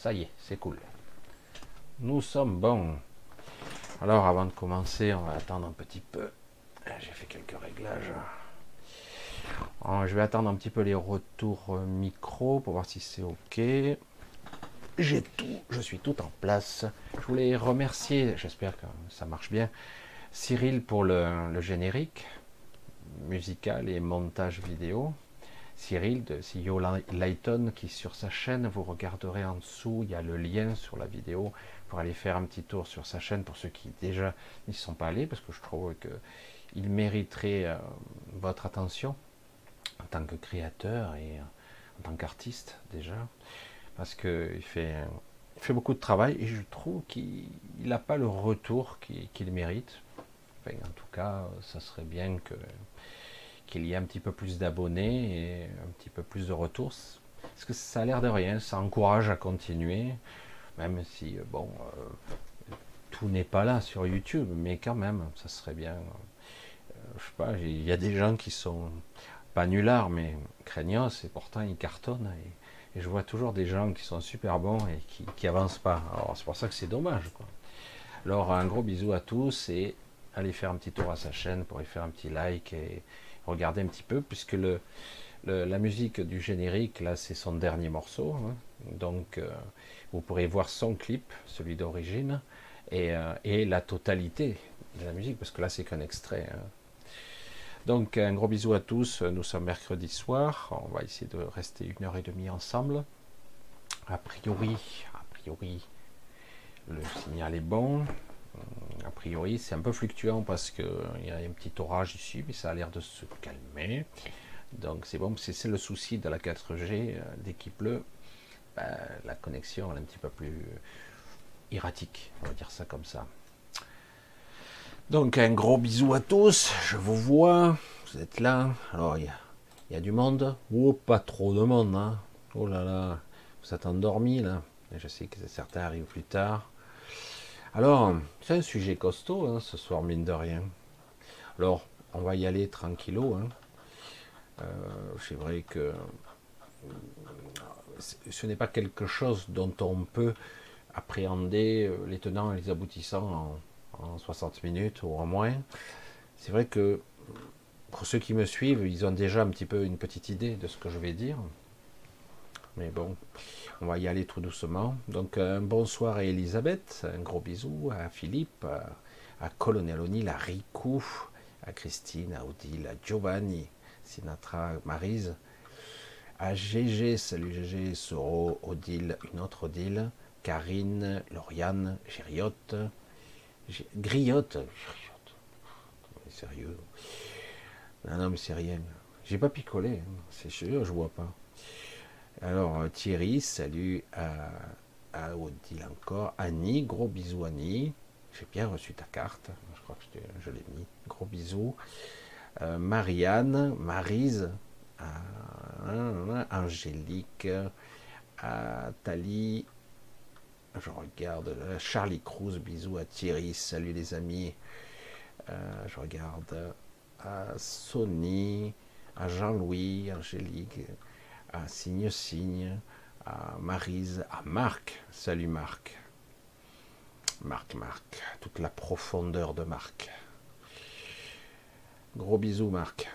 Ça y est, c'est cool. Nous sommes bons. Alors, avant de commencer, on va attendre un petit peu. J'ai fait quelques réglages. Euh, Je vais attendre un petit peu les retours euh, micro pour voir si c'est OK. J'ai tout, je suis tout en place. Je voulais remercier, j'espère que ça marche bien, Cyril pour le générique musical et montage vidéo. Cyril de CEO Lighton qui sur sa chaîne, vous regarderez en dessous, il y a le lien sur la vidéo pour aller faire un petit tour sur sa chaîne pour ceux qui déjà n'y sont pas allés parce que je trouve que il mériterait euh, votre attention en tant que créateur et euh, en tant qu'artiste déjà parce qu'il fait, beaucoup de travail et je trouve qu'il n'a pas le retour qu'il qu'il mérite. En tout cas, ça serait bien que qu'il y ait un petit peu plus d'abonnés et un petit peu plus de retours. Parce que ça a l'air de rien, ça encourage à continuer, même si, euh, bon, euh, tout n'est pas là sur YouTube, mais quand même, ça serait bien. euh, je sais pas, il y a des gens qui sont pas nullards, mais craignos, et pourtant ils cartonnent. Et, je vois toujours des gens qui sont super bons et qui, qui avancent pas. Alors c'est pour ça que c'est dommage. Alors un gros bisou à tous et allez faire un petit tour à sa chaîne pour y faire un petit like et regarder un petit peu, puisque la musique du générique, là, c'est son dernier morceau. hein. Donc, euh, vous pourrez voir son clip, celui d'origine, et, euh, et la totalité de la musique, parce que là, c'est qu'un extrait. hein. Donc, un gros bisou à tous. Nous sommes mercredi soir. On va essayer de rester une heure et demie ensemble. A priori, a priori, le signal est bon. A priori, c'est un peu fluctuant parce qu'il y a un petit orage ici, mais ça a l'air de se calmer. Donc c'est bon, c'est le souci de la 4G. euh, Dès qu'il pleut, ben, la connexion est un petit peu plus erratique, on va dire ça comme ça. Donc un gros bisou à tous, je vous vois, vous êtes là. Alors il y a, il y a du monde, oh pas trop de monde, hein. oh là là, vous êtes endormis là. Je sais que certains arrivent plus tard. Alors, c'est un sujet costaud hein, ce soir, mine de rien. Alors, on va y aller tranquillo. Hein. Euh, c'est vrai que ce n'est pas quelque chose dont on peut appréhender euh, les tenants et les aboutissants en, en 60 minutes ou en moins. C'est vrai que pour ceux qui me suivent, ils ont déjà un petit peu une petite idée de ce que je vais dire. Mais bon, on va y aller tout doucement. Donc un bonsoir à Elisabeth, un gros bisou à Philippe, à, Colonel O'Neill, à Riku, à Christine, à Odile, à Giovanni, Sinatra, Marise, à GG, salut GG, Soro, Odile, une autre Odile, Karine, Lauriane, Gériotte, Griotte, Griotte, sérieux, non, non mais c'est rien, j'ai pas picolé, hein. c'est sûr, je vois pas. Alors Thierry, salut à, Odile encore, Annie, gros bisous Annie, j'ai bien reçu ta carte, je crois que je, l'ai mis, gros bisous. Euh, Marianne, Marise, Angélique, à Thalie, je regarde Charlie Cruz, bisous à Thierry, salut les amis. Euh, je regarde à Sony, à Jean-Louis, Angélique, à Signe Signe, à Marise, à Marc, salut Marc. Marc, Marc, toute la profondeur de Marc. Gros bisous Marc.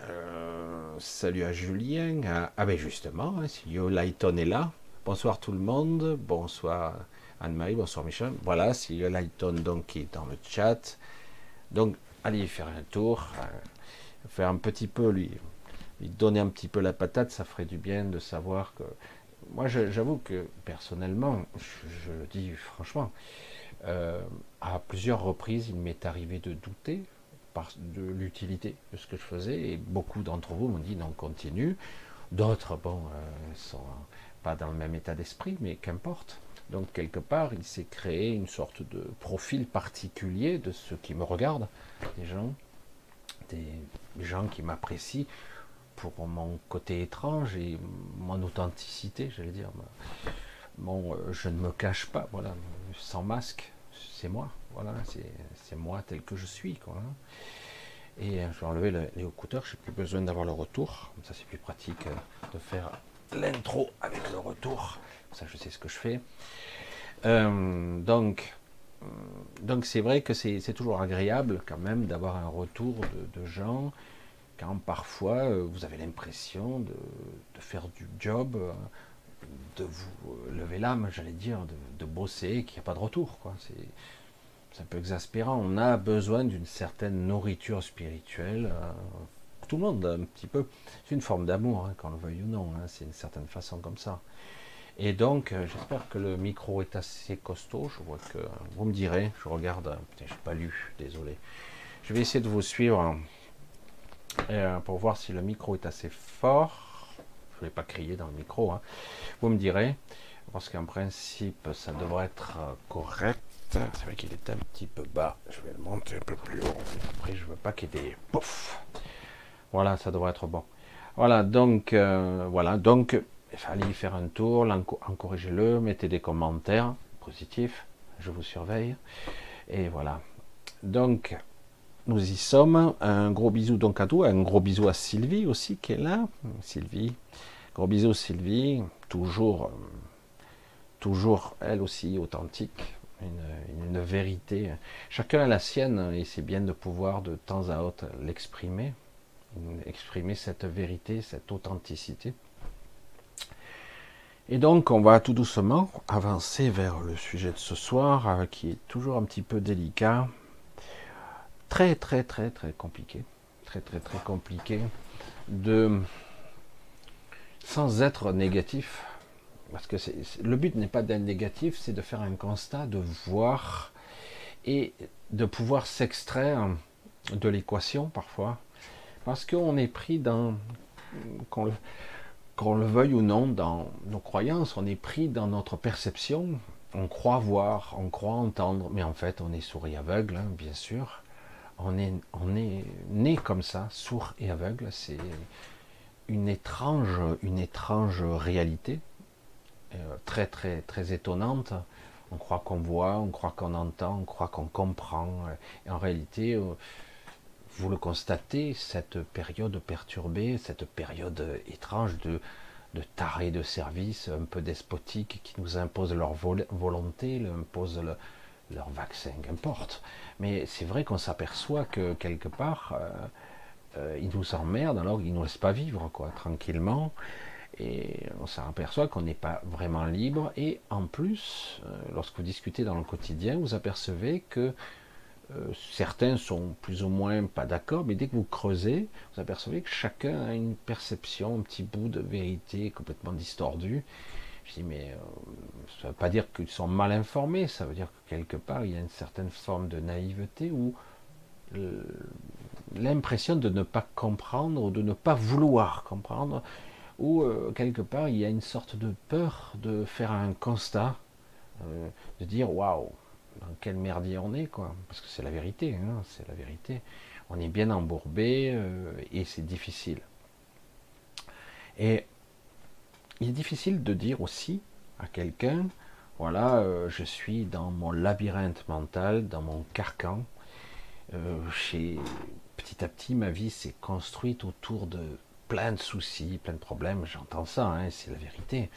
Euh, salut à Julien. ah ben justement, hein, si Yo Lighton est là. Bonsoir tout le monde. Bonsoir Anne-Marie. Bonsoir Michel. Voilà, si Yo Lighton donc qui est dans le chat. Donc allez faire un tour, euh, faire un petit peu lui, lui donner un petit peu la patate. Ça ferait du bien de savoir que. Moi, j'avoue que personnellement, je, le dis franchement, euh, à plusieurs reprises, il m'est arrivé de douter de l'utilité de ce que je faisais. Et beaucoup d'entre vous m'ont dit non, continue. D'autres, bon, euh, sont pas dans le même état d'esprit, mais qu'importe. Donc quelque part, il s'est créé une sorte de profil particulier de ceux qui me regardent, des gens, des gens qui m'apprécient pour mon côté étrange et mon authenticité, j'allais dire. Bon, euh, je ne me cache pas, voilà, sans masque, c'est moi. Voilà, c'est moi tel que je suis. Quoi. Hein. Et euh, je vais enlever les écouteurs, je n'ai plus besoin d'avoir le retour. ça, c'est plus pratique euh, de faire l'intro avec le retour. Ça, je sais ce que je fais. Donc, donc c'est vrai que c'est toujours agréable quand même d'avoir un retour de, gens quand parfois vous avez l'impression de, faire du job, de vous lever l'âme, j'allais dire, de, bosser, qu'il n'y a pas de retour. C'est un peu exaspérant. On a besoin d'une certaine nourriture spirituelle. Euh, tout le monde, un petit peu. C'est une forme d'amour, hein, qu'on le veuille ou non. Hein, c'est une certaine façon comme ça. Et donc, euh, j'espère que le micro est assez costaud. Je vois que vous me direz. Je regarde. Euh, putain, j'ai pas lu. Désolé. Je vais essayer de vous suivre pour voir si le micro est assez fort. Je ne vais pas crier dans le micro. Hein. Vous me direz. Parce qu'en principe, ça devrait être correct. C'est vrai qu'il est un petit peu bas. Je vais le monter un peu plus haut. Après, je veux pas qu'il y ait des. Voilà, ça devrait être bon. Voilà, donc, euh, voilà, donc, il fallait y faire un tour, encouragez-le, mettez des commentaires positifs, je vous surveille. Et voilà. Donc, nous y sommes. Un gros bisou donc à toi, un gros bisou à Sylvie aussi qui est là. Sylvie, gros bisou Sylvie, toujours, euh, toujours elle aussi authentique, une, vérité. Chacun a la sienne et c'est bien de pouvoir de temps à autre l'exprimer, exprimer cette vérité, cette authenticité. Et donc on va tout doucement avancer vers le sujet de ce soir euh, qui est toujours un petit peu délicat, très très très très compliqué, sans être négatif, parce que le but n'est pas d'être négatif, c'est de faire un constat, de voir et de pouvoir s'extraire de l'équation parfois, parce qu'on est pris dans, qu'on le, le, veuille ou non, dans nos croyances, on est pris dans notre perception, on croit voir, on croit entendre, mais en fait on est sourd et aveugle, hein, bien sûr. On est, on est né comme ça, sourd et aveugle, c'est une étrange, une étrange réalité euh, très très très étonnante. On croit qu'on voit, on croit qu'on entend, on croit qu'on comprend. En réalité, euh, vous le constatez, cette période perturbée, cette période étrange de, de tarés de service un peu despotiques qui nous imposent leur volonté, imposent leur vaccin, qu'importe. Mais c'est vrai qu'on s'aperçoit que quelque part, euh, euh, ils nous emmerdent alors qu'ils ne nous laissent pas vivre quoi, tranquillement. Et on s'aperçoit qu'on n'est pas vraiment libre. Et en plus, euh, lorsque vous discutez dans le quotidien, vous apercevez que certains sont plus ou moins pas d'accord, mais dès que vous creusez, vous apercevez que chacun a une perception, un petit bout de vérité complètement distordu. Je dis, mais euh, ça ne veut pas dire qu'ils sont mal informés, ça veut dire que quelque part, il y a une certaine forme de naïveté ou l'impression de ne pas comprendre ou de ne pas vouloir comprendre, ou euh, quelque part, il y a une sorte de peur de faire un constat, de dire, waouh, dans quel merdier on est, quoi. Parce que c'est la vérité, hein, c'est la vérité. On est bien embourbé euh, et c'est difficile. Et il est difficile de dire aussi à quelqu'un, voilà, euh, je suis dans mon labyrinthe mental, dans mon carcan. Euh, petit à petit, ma vie s'est construite autour de plein de soucis, plein de problèmes. J'entends ça, hein, c'est la vérité.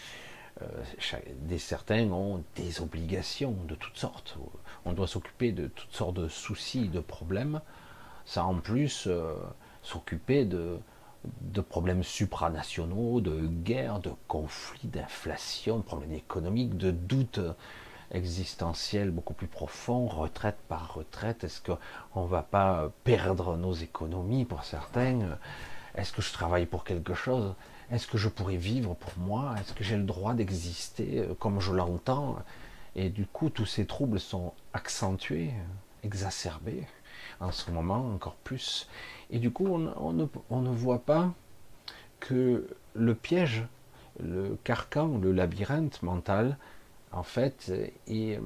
Euh, certains ont des obligations de toutes sortes. On doit s'occuper de toutes sortes de soucis, de problèmes. Ça en plus s'occuper de, de problèmes supranationaux, de guerres, de conflits, d'inflation, de problèmes économiques, de doutes existentiels beaucoup plus profonds, retraite par retraite. Est-ce qu'on ne va pas perdre nos économies pour certains? Est-ce que je travaille pour quelque chose? Est-ce que je pourrais vivre pour moi? Est-ce que j'ai le droit d'exister comme je l'entends? Et du coup, tous ces troubles sont accentués, exacerbés en ce moment encore plus. Et du coup, on, ne, voit pas que le piège, le carcan, le labyrinthe mental, en fait, est,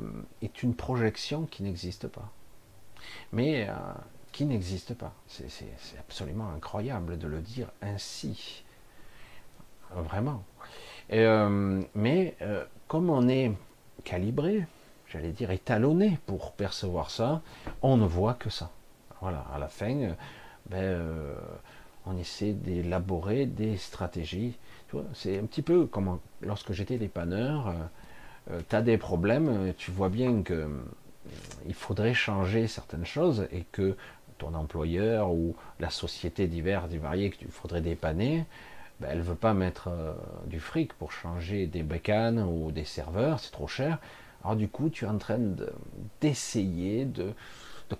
une projection qui n'existe pas. Mais euh, qui n'existe pas. C'est absolument incroyable de le dire ainsi vraiment. Euh, mais euh, comme on est calibré, j'allais dire étalonné pour percevoir ça, on ne voit que ça. Voilà, à la fin, euh, ben, on essaie d'élaborer des stratégies. C'est un petit peu comme lorsque j'étais dépanneur, tu as des problèmes, tu vois bien que il faudrait changer certaines choses et que ton employeur ou la société diverse et variée que tu faudrait dépanner, ben, elle ne veut pas mettre euh, du fric pour changer des bécanes ou des serveurs, c'est trop cher. Alors du coup, tu es en train d'essayer de,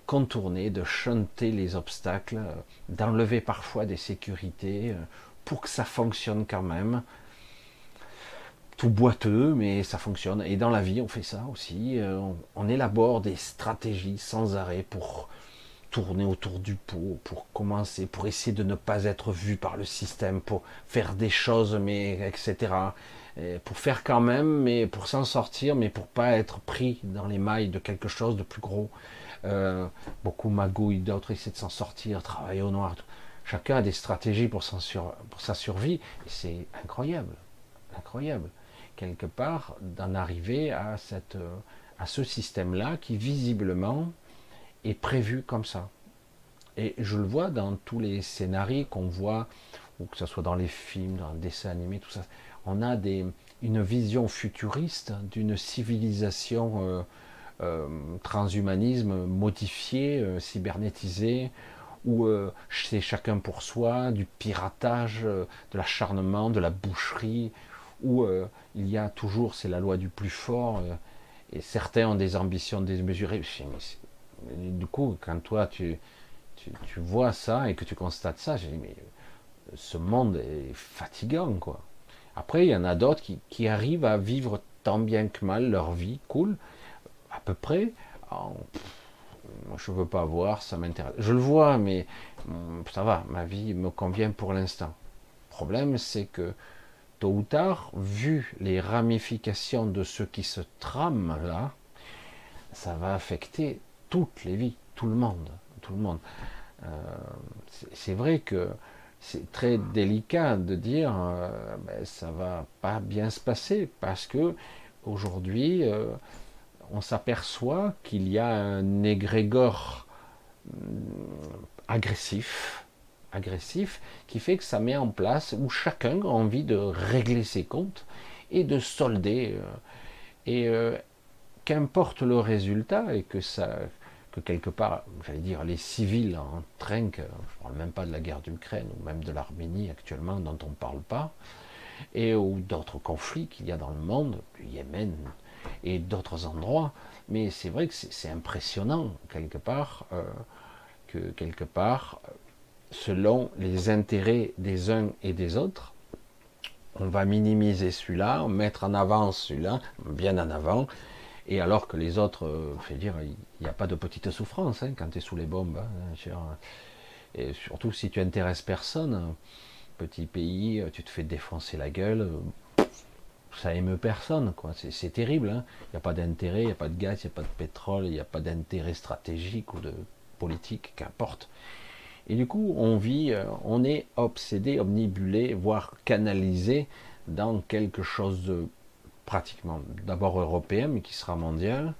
contourner, de chanter les obstacles, euh, d'enlever parfois des sécurités euh, pour que ça fonctionne quand même. Tout boiteux, mais ça fonctionne. Et dans la vie, on fait ça aussi. on élabore des stratégies sans arrêt pour tourner autour du pot pour commencer, pour essayer de ne pas être vu par le système, pour faire des choses, mais etc. pour faire quand même, mais pour s'en sortir, mais pour pas être pris dans les mailles de quelque chose de plus gros. Euh, beaucoup magouillent, d'autres essaient de s'en sortir, travailler au noir. Chacun a des stratégies pour, sa survie, c'est incroyable, incroyable, quelque part, d'en arriver à, cette, à ce système-là qui visiblement est prévu comme ça. Et je le vois dans tous les scénarios qu'on voit, ou que ce soit dans les films, dans les dessins animés, tout ça. On a une vision futuriste d'une civilisation euh, euh, transhumanisme modifié, euh, cybernétisé, où c'est chacun pour soi, du piratage, de l'acharnement, de la boucherie, où il y a toujours, c'est la loi du plus fort, et certains ont des ambitions démesurées du coup, quand toi tu, tu, vois ça et que tu constates ça, j'ai dit, mais ce monde est fatigant, quoi. Après, il y en a d'autres qui, qui, arrivent à vivre tant bien que mal leur vie, cool, à peu près. En, moi, je veux pas voir, ça m'intéresse. Je le vois, mais hum, ça va, ma vie me convient pour l'instant. Le problème, c'est que tôt ou tard, vu les ramifications de ce qui se trame là, ça va affecter toutes les vies, tout le monde, tout le monde. Euh, c'est vrai que c'est très délicat de dire euh, ben, ça va pas bien se passer parce que aujourd'hui euh, on s'aperçoit qu'il y a un égrégore hum, agressif, agressif qui fait que ça met en place où chacun a envie de régler ses comptes et de solder. Euh, et euh, qu'importe le résultat et que ça, que quelque part, j'allais dire, les civils en trinquent, je ne parle même pas de la guerre d'Ukraine ou même de l'Arménie actuellement dont on ne parle pas, et ou d'autres conflits qu'il y a dans le monde, du Yémen et d'autres endroits. Mais c'est vrai que c'est impressionnant quelque part euh, que quelque part, selon les intérêts des uns et des autres, on va minimiser celui-là, mettre en avant celui-là, bien en avant, et alors que les autres, euh, fait dire, il n'y a pas de petite souffrance hein, quand tu es sous les bombes. Hein, et surtout si tu intéresses personne, petit pays, tu te fais défoncer la gueule, ça émeut personne. quoi. C'est terrible. Hein. Il n'y a pas d'intérêt, il n'y a pas de gaz, il n'y a pas de pétrole, il n'y a pas d'intérêt stratégique ou de politique, qu'importe. Et du coup, on vit, euh, on est obsédé, omnibulé, voire canalisé dans quelque chose de pratiquement d'abord européen, mais qui sera mondial,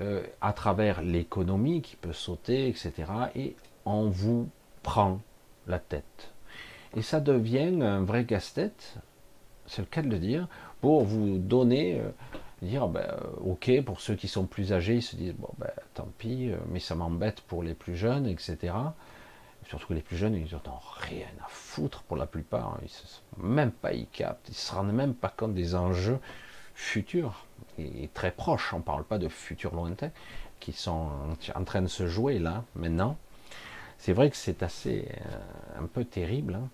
euh, à travers l'économie qui peut sauter, etc. Et on vous prend la tête. Et ça devient un vrai casse-tête, c'est le cas de le dire, pour vous donner, euh, dire, ben, ok, pour ceux qui sont plus âgés, ils se disent, bon, ben, tant pis, mais ça m'embête pour les plus jeunes, etc. Surtout que les plus jeunes, ils n'ont rien à foutre pour la plupart. Ils ne même pas, ils captent, ils se rendent même pas compte des enjeux futurs et très proches. On ne parle pas de futurs lointains qui sont en train de se jouer là, maintenant. C'est vrai que c'est assez euh, un peu terrible. Hein.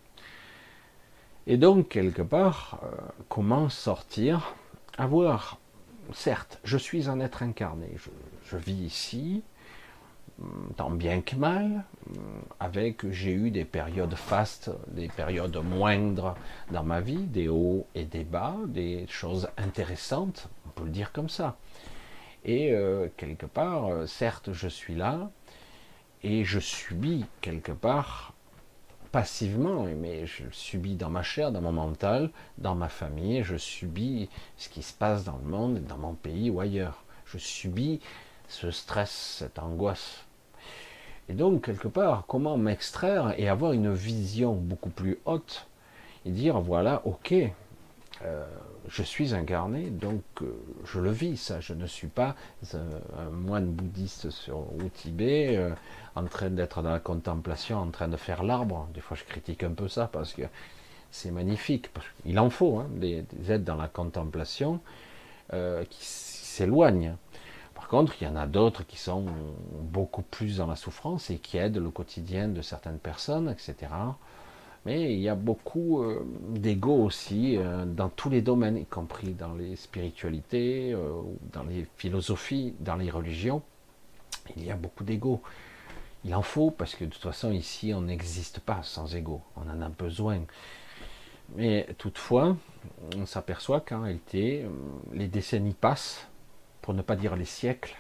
Et donc, quelque part, euh, comment sortir? Avoir, certes, je suis un être incarné, je vis ici, tant bien que mal, avec j'ai eu des périodes fastes, des périodes moindres dans ma vie, des hauts et des bas, des choses intéressantes, on peut le dire comme ça. Et euh, quelque part, euh, certes, je suis là et je subis quelque part passivement, mais je subis dans ma chair, dans mon mental, dans ma famille, je subis ce qui se passe dans le monde, dans mon pays ou ailleurs. Je subis ce stress, cette angoisse. Et donc, quelque part, comment m'extraire et avoir une vision beaucoup plus haute et dire, voilà, ok, euh, je suis incarné, donc euh, je le vis, ça. Je ne suis pas un, moine bouddhiste sur, au Tibet, euh, en train d'être dans la contemplation, en train de faire l'arbre. Des fois, je critique un peu ça parce que c'est magnifique. Il en faut hein, des, des, êtres dans la contemplation qui s'éloignent. Par contre, il y en a d'autres qui sont beaucoup plus dans la souffrance et qui aident le quotidien de certaines personnes, etc. Mais il y a beaucoup euh, aussi euh, dans tous les domaines, y compris dans les spiritualités, euh, dans les philosophies, dans les religions. Il y a beaucoup d'ego. Il en faut parce que de toute façon ici on n'existe pas sans ego. On en a besoin. Mais toutefois, on s'aperçoit qu'en réalité, les décennies passent pour ne pas dire les siècles,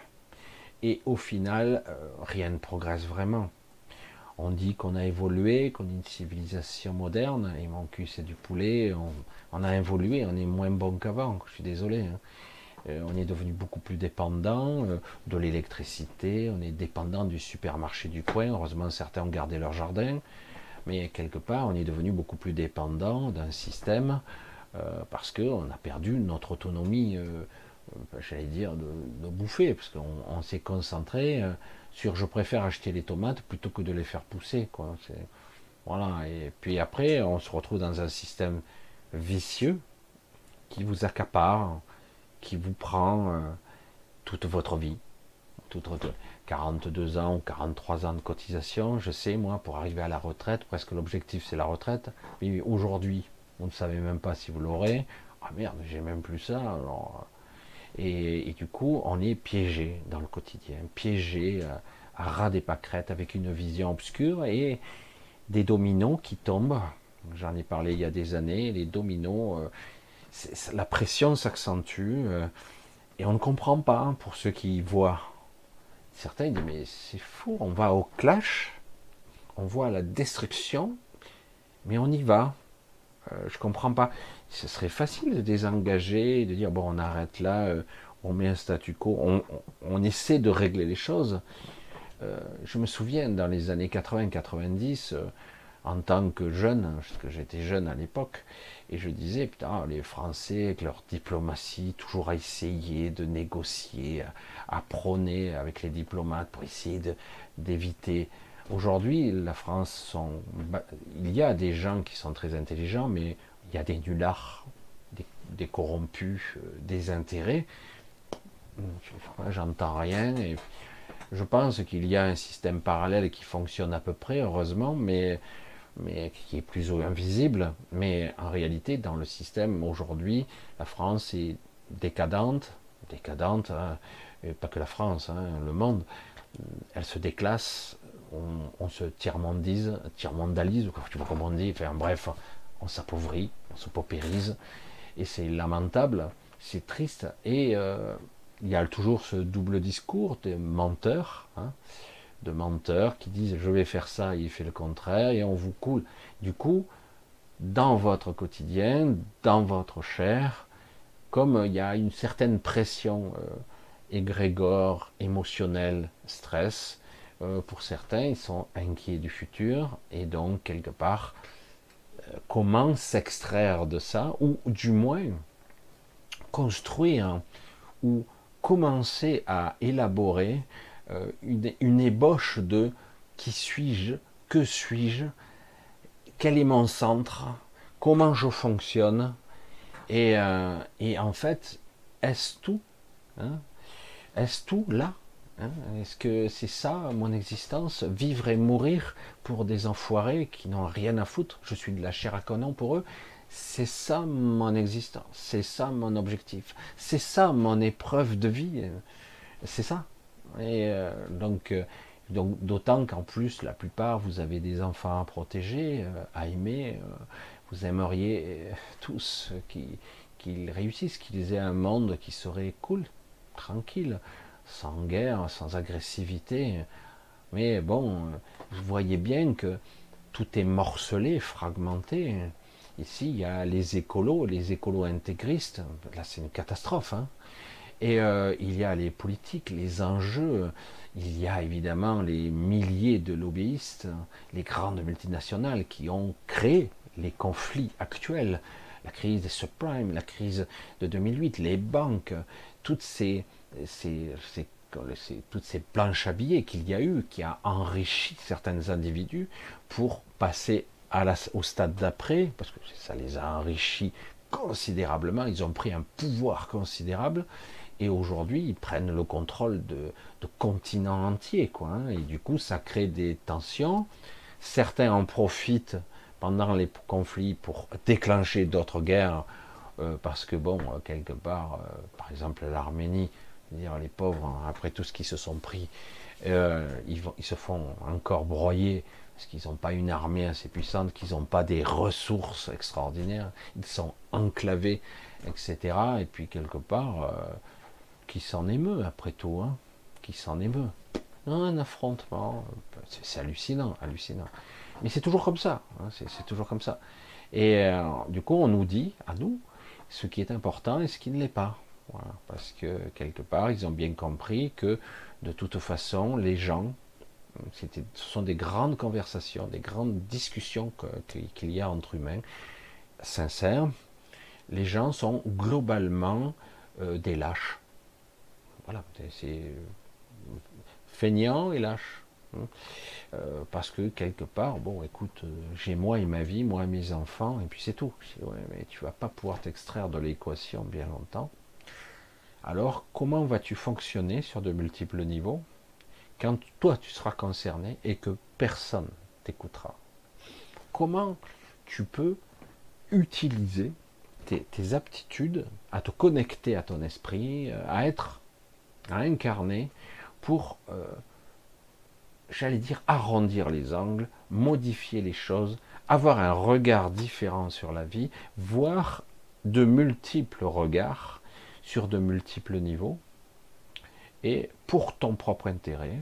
et au final, euh, rien ne progresse vraiment. On dit qu'on a évolué, qu'on est une civilisation moderne, et mon cul c'est du poulet, on, a évolué, on est moins bon qu'avant, je suis désolé. Hein. Euh, on est devenu beaucoup plus dépendant euh, de l'électricité, on est dépendant du supermarché du coin, heureusement certains ont gardé leur jardin, mais quelque part on est devenu beaucoup plus dépendant d'un système parce qu'on a perdu notre autonomie j'allais dire, de, bouffer, parce qu'on s'est concentré euh, sur je préfère acheter les tomates plutôt que de les faire pousser. Quoi. Voilà. Et puis après, on se retrouve dans un système vicieux qui vous accapare, qui vous prend euh, toute votre vie. Toute 42 ans ou 43 ans de cotisation, je sais, moi, pour arriver à la retraite, presque l'objectif c'est la retraite. Mais aujourd'hui, vous ne savez même pas si vous l'aurez. Ah merde, j'ai même plus ça. Alors, et, du coup, on est piégé dans le quotidien, piégé à, à ras des pâquerettes avec une vision obscure et des dominos qui tombent. J'en ai parlé il y a des années, les dominos, euh, la pression s'accentue euh, et on ne comprend pas hein, pour ceux qui voient. Certains disent mais c'est fou, on va au clash, on voit la destruction, mais on y va. Euh, je comprends pas ce serait facile de désengager, de dire bon, on arrête là, euh, on met un statu quo, on, essaie de régler les choses. Euh, je me souviens dans les années 80-90, euh, en tant que jeune, parce que j'étais jeune à l'époque, et je disais, putain, les Français, avec leur diplomatie, toujours à essayer de négocier, à, prôner avec les diplomates pour essayer d'éviter. Aujourd'hui, la France, sont, il y a des gens qui sont très intelligents, mais il y a des nullards, des, corrompus, euh, des intérêts. J'entends rien. Et je pense qu'il y a un système parallèle qui fonctionne à peu près, heureusement, mais qui est plus ou moins visible. Mais en réalité, dans le système aujourd'hui, la France est décadente, décadente, hein, pas que la France, hein, le monde. Elle se déclasse, on, se tiers-mondise, tiers-mondalise, tu vois comment on dit, enfin bref, on s'appauvrit, on se paupérise, et c'est lamentable, c'est triste, et euh, il y a toujours ce double discours des menteurs, hein, de menteurs qui disent je vais faire ça, il fait le contraire, et on vous coule. Du coup, dans votre quotidien, dans votre chair, comme il y a une certaine pression euh, égrégore, émotionnelle, stress, euh, pour certains, ils sont inquiets du futur, et donc, quelque part, comment s'extraire de ça, ou du moins construire, ou commencer à élaborer euh, une, ébauche de qui suis-je, que suis-je, quel est mon centre, comment je fonctionne, et, euh, en fait, est-ce tout hein Est-ce tout là hein Est-ce que c'est ça mon existence Vivre et mourir pour des enfoirés qui n'ont rien à foutre Je suis de la chair à canon pour eux. C'est ça mon existence, c'est ça mon objectif, c'est ça mon épreuve de vie, c'est ça. Et euh, donc, euh, donc d'autant qu'en plus, la plupart, vous avez des enfants à protéger, euh, à aimer. vous aimeriez tous qu'ils réussissent, qu'ils aient un monde qui serait cool, tranquille, sans guerre, sans agressivité. Mais bon, vous voyez bien que tout est morcelé, fragmenté. Ici, il y a les écolos, les écolos intégristes. Là, c'est une catastrophe. Hein. Et euh, il y a les politiques, les enjeux, il y a évidemment les milliers de lobbyistes, les grandes multinationales qui ont créé les conflits actuels, la crise des subprimes, la crise de 2008, les banques, toutes ces, toutes ces planches à billets qu'il y a eu, qui a enrichi certains individus pour passer au stade d'après, parce que ça les a enrichis considérablement, ils ont pris un pouvoir considérable, et aujourd'hui, ils prennent le contrôle de, continents entiers, quoi. Hein. et du coup, ça crée des tensions. Certains en profitent pendant les conflits pour déclencher d'autres guerres, euh, parce que bon, euh, quelque part, euh, par exemple l'Arménie, dire les pauvres, hein, après tout ce qu'ils se sont pris, ils, vont, ils se font encore broyer parce qu'ils n'ont pas une armée assez puissante, qu'ils n'ont pas des ressources extraordinaires, ils sont enclavés, etc. Et puis quelque part, qui s'en émeut après tout, hein, qui s'en émeut. Un affrontement, c'est hallucinant, hallucinant. Mais c'est toujours comme ça, hein, c'est toujours comme ça. Et euh, du coup, on nous dit, à nous, ce qui est important et ce qui ne l'est pas. Parce que quelque part, ils ont bien compris que de toute façon, les gens, ce sont des grandes conversations, des grandes discussions qu'il y a entre humains, sincères. Les gens sont globalement euh, des lâches. Voilà, c'est feignant et lâche. Hein. Euh, parce que quelque part, bon, écoute, euh, j'ai moi et ma vie, moi et mes enfants, et puis c'est tout. Mais tu vas pas pouvoir t'extraire de l'équation bien longtemps. Alors, comment vas-tu fonctionner sur de multiples niveaux quand toi tu seras concerné et que personne t'écoutera? Comment tu peux utiliser tes aptitudes à te connecter à ton esprit, à être à incarner pour, euh, j'allais dire, arrondir les angles, modifier les choses, avoir un regard différent sur la vie, voir de multiples regards sur de multiples niveaux, et pour ton propre intérêt,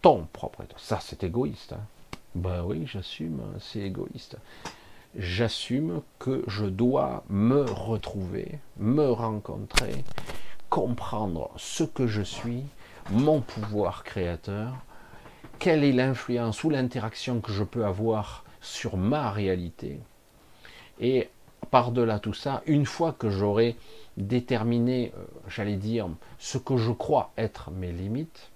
ton propre intérêt. Ça, c'est égoïste. Hein. Ben oui, j'assume, c'est égoïste. J'assume que je dois me retrouver, me rencontrer, comprendre ce que je suis, mon pouvoir créateur, quelle est l'influence ou l'interaction que je peux avoir sur ma réalité. Et par-delà tout ça, une fois que j'aurai déterminé, euh, j'allais dire, ce que je crois être mes limites,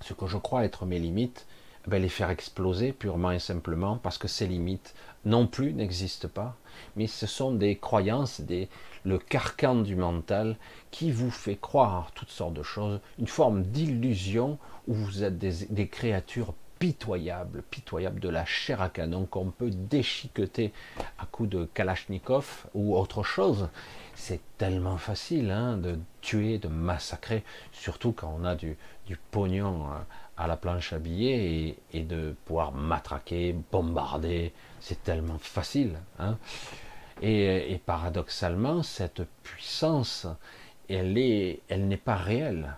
ce que je crois être mes limites, ben les faire exploser purement et simplement parce que ces limites non plus n'existent pas, mais ce sont des croyances, des, le carcan du mental qui vous fait croire toutes sortes de choses, une forme d'illusion où vous êtes des, des créatures pitoyables, pitoyables de la chair à canon qu'on peut déchiqueter à coups de Kalachnikov ou autre chose. C'est tellement facile hein, de tuer, de massacrer, surtout quand on a du, pognon hein, à la planche à billets et, de pouvoir matraquer, bombarder. C'est tellement facile. Hein. Et, paradoxalement, cette puissance, elle n'est pas réelle.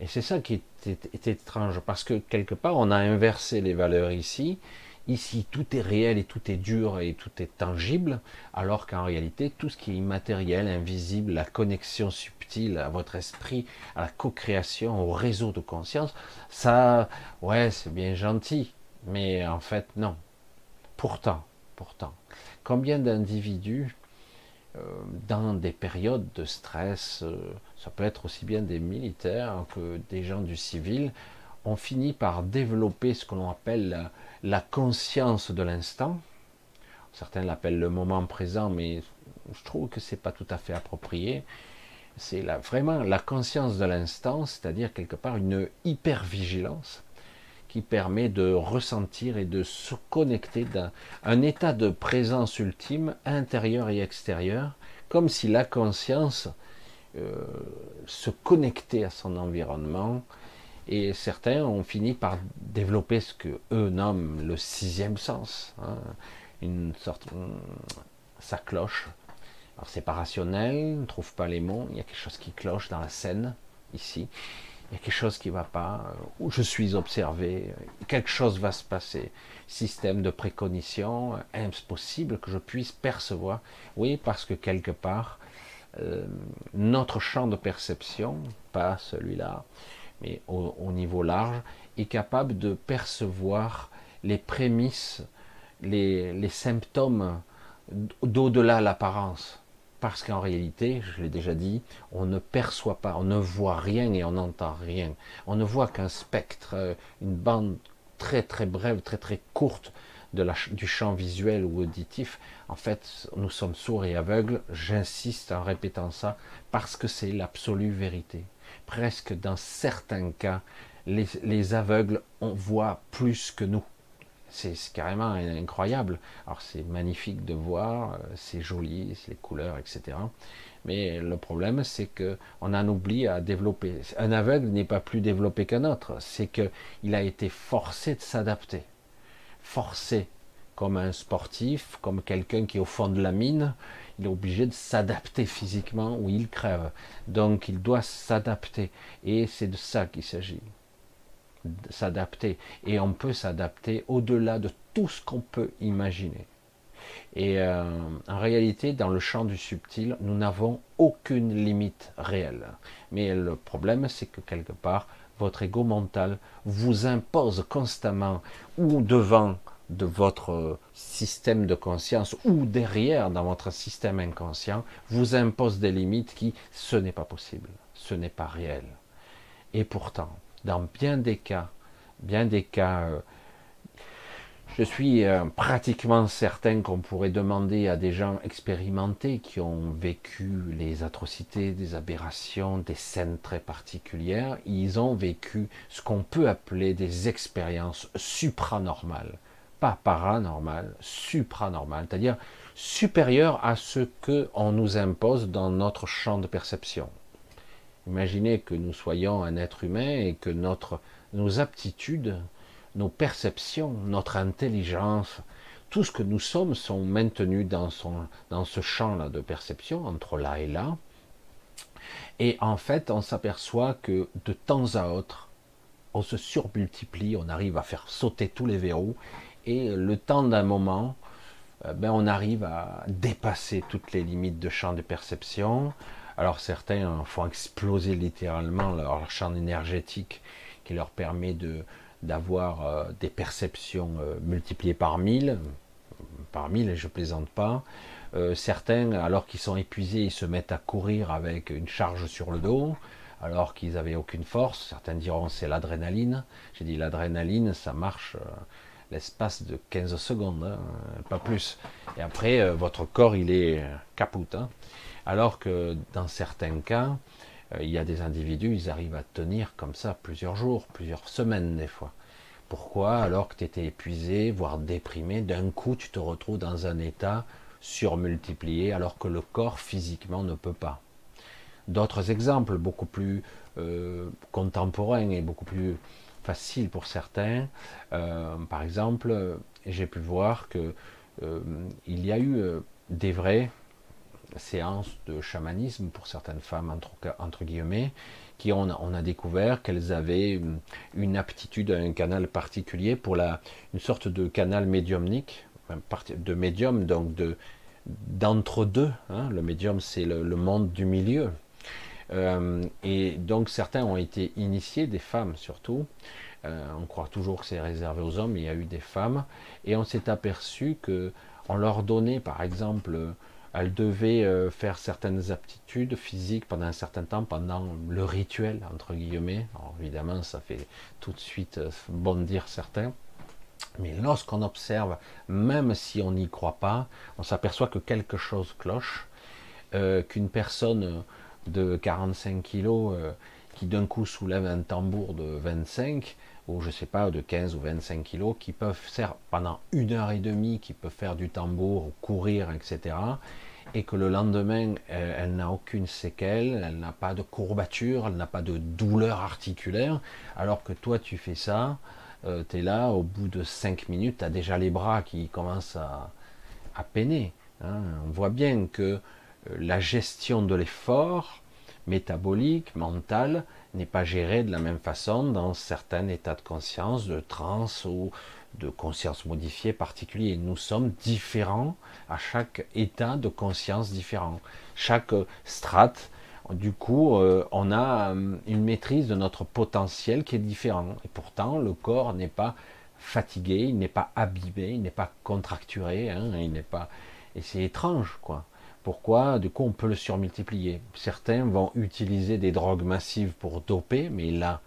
Et c'est ça qui est, étrange, parce que quelque part, on a inversé les valeurs ici. Ici, tout est réel et tout est dur et tout est tangible, alors qu'en réalité, tout ce qui est immatériel, invisible, la connexion subtile à votre esprit, à la co-création, au réseau de conscience, ça, ouais, c'est bien gentil, mais en fait, non. Pourtant, pourtant, combien d'individus dans des périodes de stress, euh, ça peut être aussi bien des militaires que des gens du civil, ont fini par développer ce que l'on appelle la, conscience de l'instant. Certains l'appellent le moment présent, mais je trouve que c'est pas tout à fait approprié. C'est vraiment la conscience de l'instant, c'est-à-dire quelque part une hypervigilance qui permet de ressentir et de se connecter dans un état de présence ultime, intérieur et extérieur, comme si la conscience euh, se connectait à son environnement. Et certains ont fini par développer ce que eux nomment le sixième sens, hein, une sorte, ça cloche. Alors c'est pas rationnel, on ne trouve pas les mots, il y a quelque chose qui cloche dans la scène ici il y a quelque chose qui ne va pas, euh, où je suis observé, euh, quelque chose va se passer. Système de précognition, euh, impossible que je puisse percevoir. Oui, parce que quelque part, notre champ de perception, pas celui-là, mais au, niveau large, est capable de percevoir les prémices, les, les symptômes d'au-delà l'apparence parce qu'en réalité, je l'ai déjà dit, on ne perçoit pas, on ne voit rien et on n'entend rien. On ne voit qu'un spectre, euh, une bande très très brève, très très courte de la, du champ visuel ou auditif. En fait, nous sommes sourds et aveugles, j'insiste en répétant ça, parce que c'est l'absolue vérité. Presque dans certains cas, les, les aveugles on voit plus que nous c'est carrément incroyable. Alors c'est magnifique de voir, euh, c'est joli, les couleurs, etc. Mais le problème, c'est que on en oublie à développer. Un aveugle n'est pas plus développé qu'un autre. C'est qu'il a été forcé de s'adapter, forcé comme un sportif, comme quelqu'un qui est au fond de la mine. Il est obligé de s'adapter physiquement ou il crève. Donc il doit s'adapter. Et c'est de ça qu'il s'agit s'adapter. Et on peut s'adapter au-delà de tout ce qu'on peut imaginer. Et euh, en réalité, dans le champ du subtil, nous n'avons aucune limite réelle. Mais le problème, c'est que quelque part, votre ego mental vous impose constamment, ou devant de votre système de conscience, ou derrière dans votre système inconscient, vous impose des limites qui, ce n'est pas possible, ce n'est pas réel. Et pourtant, dans bien des cas, bien des cas, euh, je suis euh, pratiquement certain qu'on pourrait demander à des gens expérimentés qui ont vécu les atrocités, des aberrations, des scènes très particulières, ils ont vécu ce qu'on peut appeler des expériences supranormales, pas paranormales, supranormales, c'est-à-dire supérieures à ce que on nous impose dans notre champ de perception. Imaginez que nous soyons un être humain et que notre, nos aptitudes, nos perceptions, notre intelligence, tout ce que nous sommes sont maintenus dans, ce champ-là de perception, entre là et là. Et en fait, on s'aperçoit que de temps à autre, on se surmultiplie, on arrive à faire sauter tous les verrous, et le temps d'un moment, euh, ben, on arrive à dépasser toutes les limites de champ de perception, alors certains font exploser littéralement leur champ énergétique qui leur permet de, d'avoir euh, des perceptions euh, multipliées par mille, par mille, je plaisante pas. Euh, certains, alors qu'ils sont épuisés, ils se mettent à courir avec une charge sur le dos, alors qu'ils n'avaient aucune force. Certains diront c'est l'adrénaline. J'ai dit l'adrénaline, ça marche l'espace de 15 secondes, hein, pas plus. Et après, votre corps, il est capoute. Hein. Alors que dans certains cas, euh, il y a des individus, ils arrivent à tenir comme ça plusieurs jours, plusieurs semaines des fois. Pourquoi Alors que tu étais épuisé, voire déprimé, d'un coup tu te retrouves dans un état surmultiplié alors que le corps physiquement ne peut pas? D'autres exemples beaucoup plus euh, contemporains et beaucoup plus faciles pour certains. Euh, par exemple, j'ai pu voir que il y a eu des vrais, séances de chamanisme pour certaines femmes, entre, guillemets, qui ont, on a découvert qu'elles avaient une, aptitude à un canal particulier pour la, une sorte de canal médiumnique, de médium, donc de d'entre-deux. Hein. le médium, c'est le, monde du milieu. Euh, et donc certains ont été initiés, des femmes surtout. Euh, on croit toujours que c'est réservé aux hommes, il y a eu des femmes. Et on s'est aperçu que on leur donnait, par exemple, elle devait euh, faire certaines aptitudes physiques pendant un certain temps, pendant le rituel, entre guillemets. Alors, évidemment, ça fait tout de suite euh, bondir certains. Mais lorsqu'on observe, même si on n'y croit pas, on s'aperçoit que quelque chose cloche, euh, qu'une personne de 45 kilos qui d'un coup soulève un tambour de 25, ou je sais pas, de 15 ou 25 kilos, qui peuvent faire pendant une heure et demie, qui peuvent faire du tambour, courir, etc et que le lendemain, elle, n'a aucune séquelle, elle n'a pas de courbature, elle n'a pas de douleur articulaire, alors que toi tu fais ça, euh, tu es là, au bout de 5 minutes, tu as déjà les bras qui commencent à, peiner. Hein. On voit bien que euh, la gestion de l'effort métabolique, mental, n'est pas gérée de la même façon dans certains états de conscience, de transe ou de conscience modifiée particulier. Nous sommes différents à chaque état de conscience différent. Chaque strate, du coup, euh, on a euh, une maîtrise de notre potentiel qui est différent. Et pourtant, le corps n'est pas fatigué, il n'est pas abîmé, il n'est pas contracturé, hein, il n'est pas. Et c'est étrange, quoi. Pourquoi? Du coup, on peut le surmultiplier? Certains vont utiliser des drogues massives pour doper, mais là,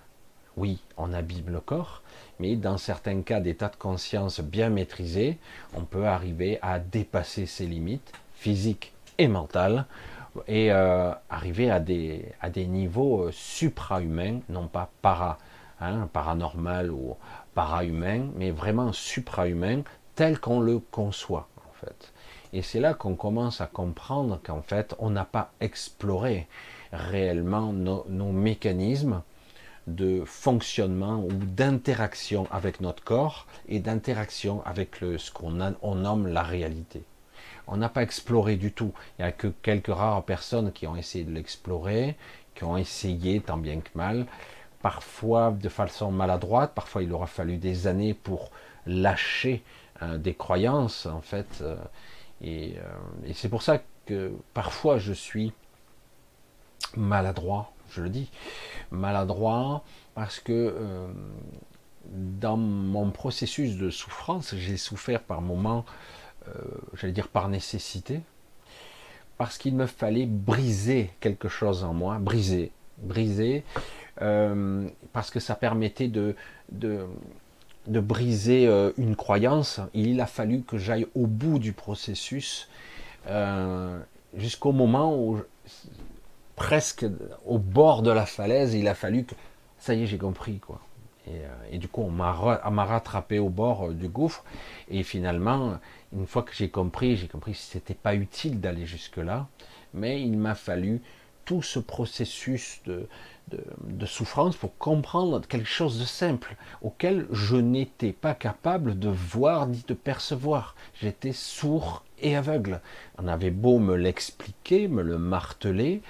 oui, on abîme le corps mais dans certains cas d'état de conscience bien maîtrisé, on peut arriver à dépasser ses limites physiques et mentales et euh, arriver à des, à des niveaux euh, supra-humains, non pas para, hein, paranormal ou para-humain, mais vraiment supra-humain, tel qu'on le conçoit en fait. Et c'est là qu'on commence à comprendre qu'en fait, on n'a pas exploré réellement nos mécanismes, de fonctionnement ou d'interaction avec notre corps et d'interaction avec ce qu'on on nomme la réalité. On n'a pas exploré du tout. Il n'y a que quelques rares personnes qui ont essayé de l'explorer, qui ont essayé tant bien que mal, parfois de façon maladroite, parfois il aura fallu des années pour lâcher euh, des croyances en fait. Euh, et, euh, et c'est pour ça que parfois je suis maladroit je le dis, maladroit, parce que euh, dans mon processus de souffrance, j'ai souffert par moments, euh, j'allais dire par nécessité, parce qu'il me fallait briser quelque chose en moi, briser, briser, euh, parce que ça permettait de, de briser une croyance. Il a fallu que j'aille au bout du processus jusqu'au moment où presque au bord de la falaise, il a fallu que ça y est, j'ai compris quoi. Et, euh, du coup, on m'a rattrapé au bord euh, du gouffre. Et finalement, une fois que j'ai compris, j'ai compris que c'était pas utile d'aller jusque là. Mais il m'a fallu tout ce processus de, de, souffrance pour comprendre quelque chose de simple auquel je n'étais pas capable de voir ni de percevoir. J'étais sourd et aveugle. On avait beau me l'expliquer, me le marteler,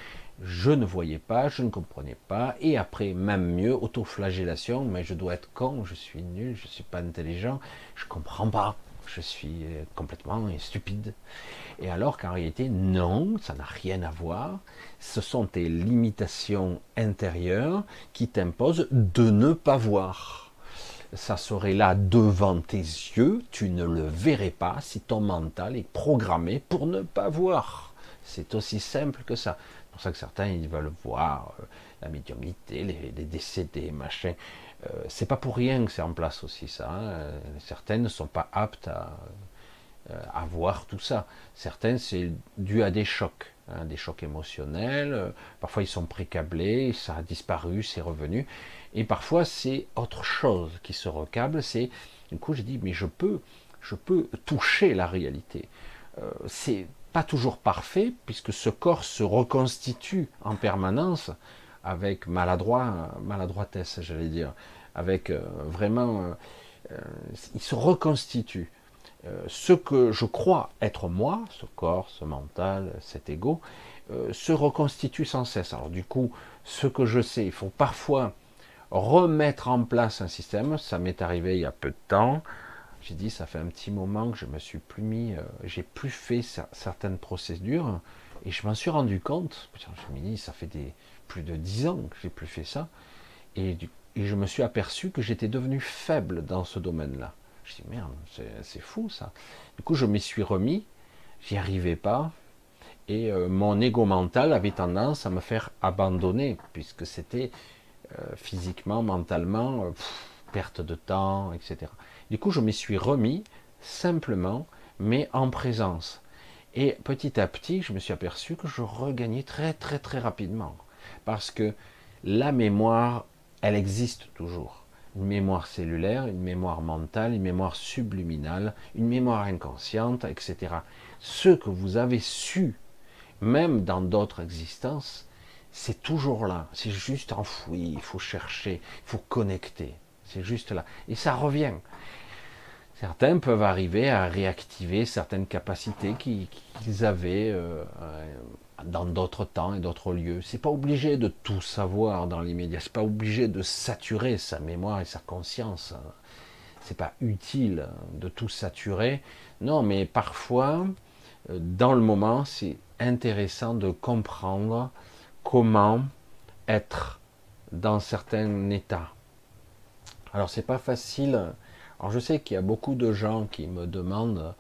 je ne voyais pas, je ne comprenais pas, et après, même mieux, autoflagellation, mais je dois être con, je suis nul, je ne suis pas intelligent, je comprends pas, je suis complètement stupide. Et alors qu'en réalité, non, ça n'a rien à voir, ce sont tes limitations intérieures qui t'imposent de ne pas voir. ça serait là devant tes yeux, tu ne le verrais pas si ton mental est programmé pour ne pas voir. C'est aussi simple que ça. C'est pour ça que certains ils veulent voir euh, la médiumnité, les, les décédés, machin. Euh, c'est pas pour rien que c'est en place aussi ça. Hein. Certaines ne sont pas aptes à, euh, à voir tout ça. Certaines c'est dû à des chocs. Hein, des chocs émotionnels, euh, parfois ils sont précablés, ça a disparu, c'est revenu, et parfois c'est autre chose qui se recable, c'est, du coup j'ai dit, mais je peux, je peux toucher la réalité. Euh, c'est pas toujours parfait, puisque ce corps se reconstitue en permanence, avec maladroit, maladroitesse, j'allais dire, avec euh, vraiment, il se reconstitue. Euh, ce que je crois être moi, ce corps, ce mental, cet ego, euh, se reconstitue sans cesse. Alors du coup, ce que je sais, il faut parfois remettre en place un système. Ça m'est arrivé il y a peu de temps. J'ai dit, ça fait un petit moment que je me suis plus mis, euh, j'ai plus fait certaines procédures, et je m'en suis rendu compte. Je me dis, ça fait des, plus de dix ans que j'ai plus fait ça, et, je me suis aperçu que j'étais devenu faible dans ce domaine-là. Je dis merde, c'est fou ça. Du coup, je m'y suis remis, j'y arrivais pas, et euh, mon ego mental avait tendance à me faire abandonner, puisque c'était euh, physiquement, mentalement, euh, perte de temps, etc. Du coup, je m'y suis remis simplement, mais en présence. Et petit à petit, je me suis aperçu que je regagnais très très très rapidement, parce que la mémoire, elle existe toujours une mémoire cellulaire, une mémoire mentale, une mémoire subliminale, une mémoire inconsciente, etc. Ce que vous avez su, même dans d'autres existences, c'est toujours là. C'est juste enfoui. Il faut chercher, il faut connecter. C'est juste là. Et ça revient. Certains peuvent arriver à réactiver certaines capacités qu'ils avaient euh, dans d'autres temps et d'autres lieux. C'est pas obligé de tout savoir dans l'immédiat. C'est pas obligé de saturer sa mémoire et sa conscience. C'est pas utile de tout saturer. Non, mais parfois, dans le moment, c'est intéressant de comprendre comment être dans certains états. Alors c'est pas facile. Alors je sais qu'il y a beaucoup de gens qui me demandent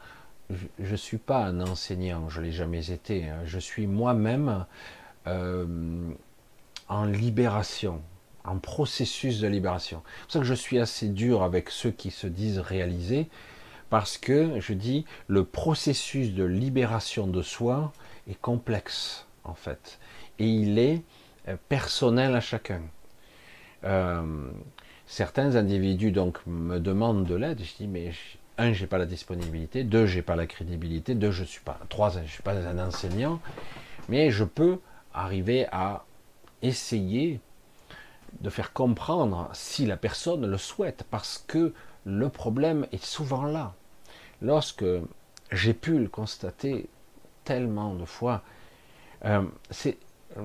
je ne suis pas un enseignant, je ne l'ai jamais été. Hein. Je suis moi-même euh, en libération, en processus de libération. C'est pour ça que je suis assez dur avec ceux qui se disent réalisés, parce que je dis le processus de libération de soi est complexe en fait, et il est euh, personnel à chacun. Euh, certains individus donc me demandent de l'aide, je dis mais un, j'ai pas la disponibilité, deux, j'ai pas la crédibilité, deux, je suis pas, trois, je suis pas un enseignant, mais je peux arriver à essayer de faire comprendre si la personne le souhaite, parce que le problème est souvent là. Lorsque j'ai pu le constater tellement de fois, euh, c'est euh,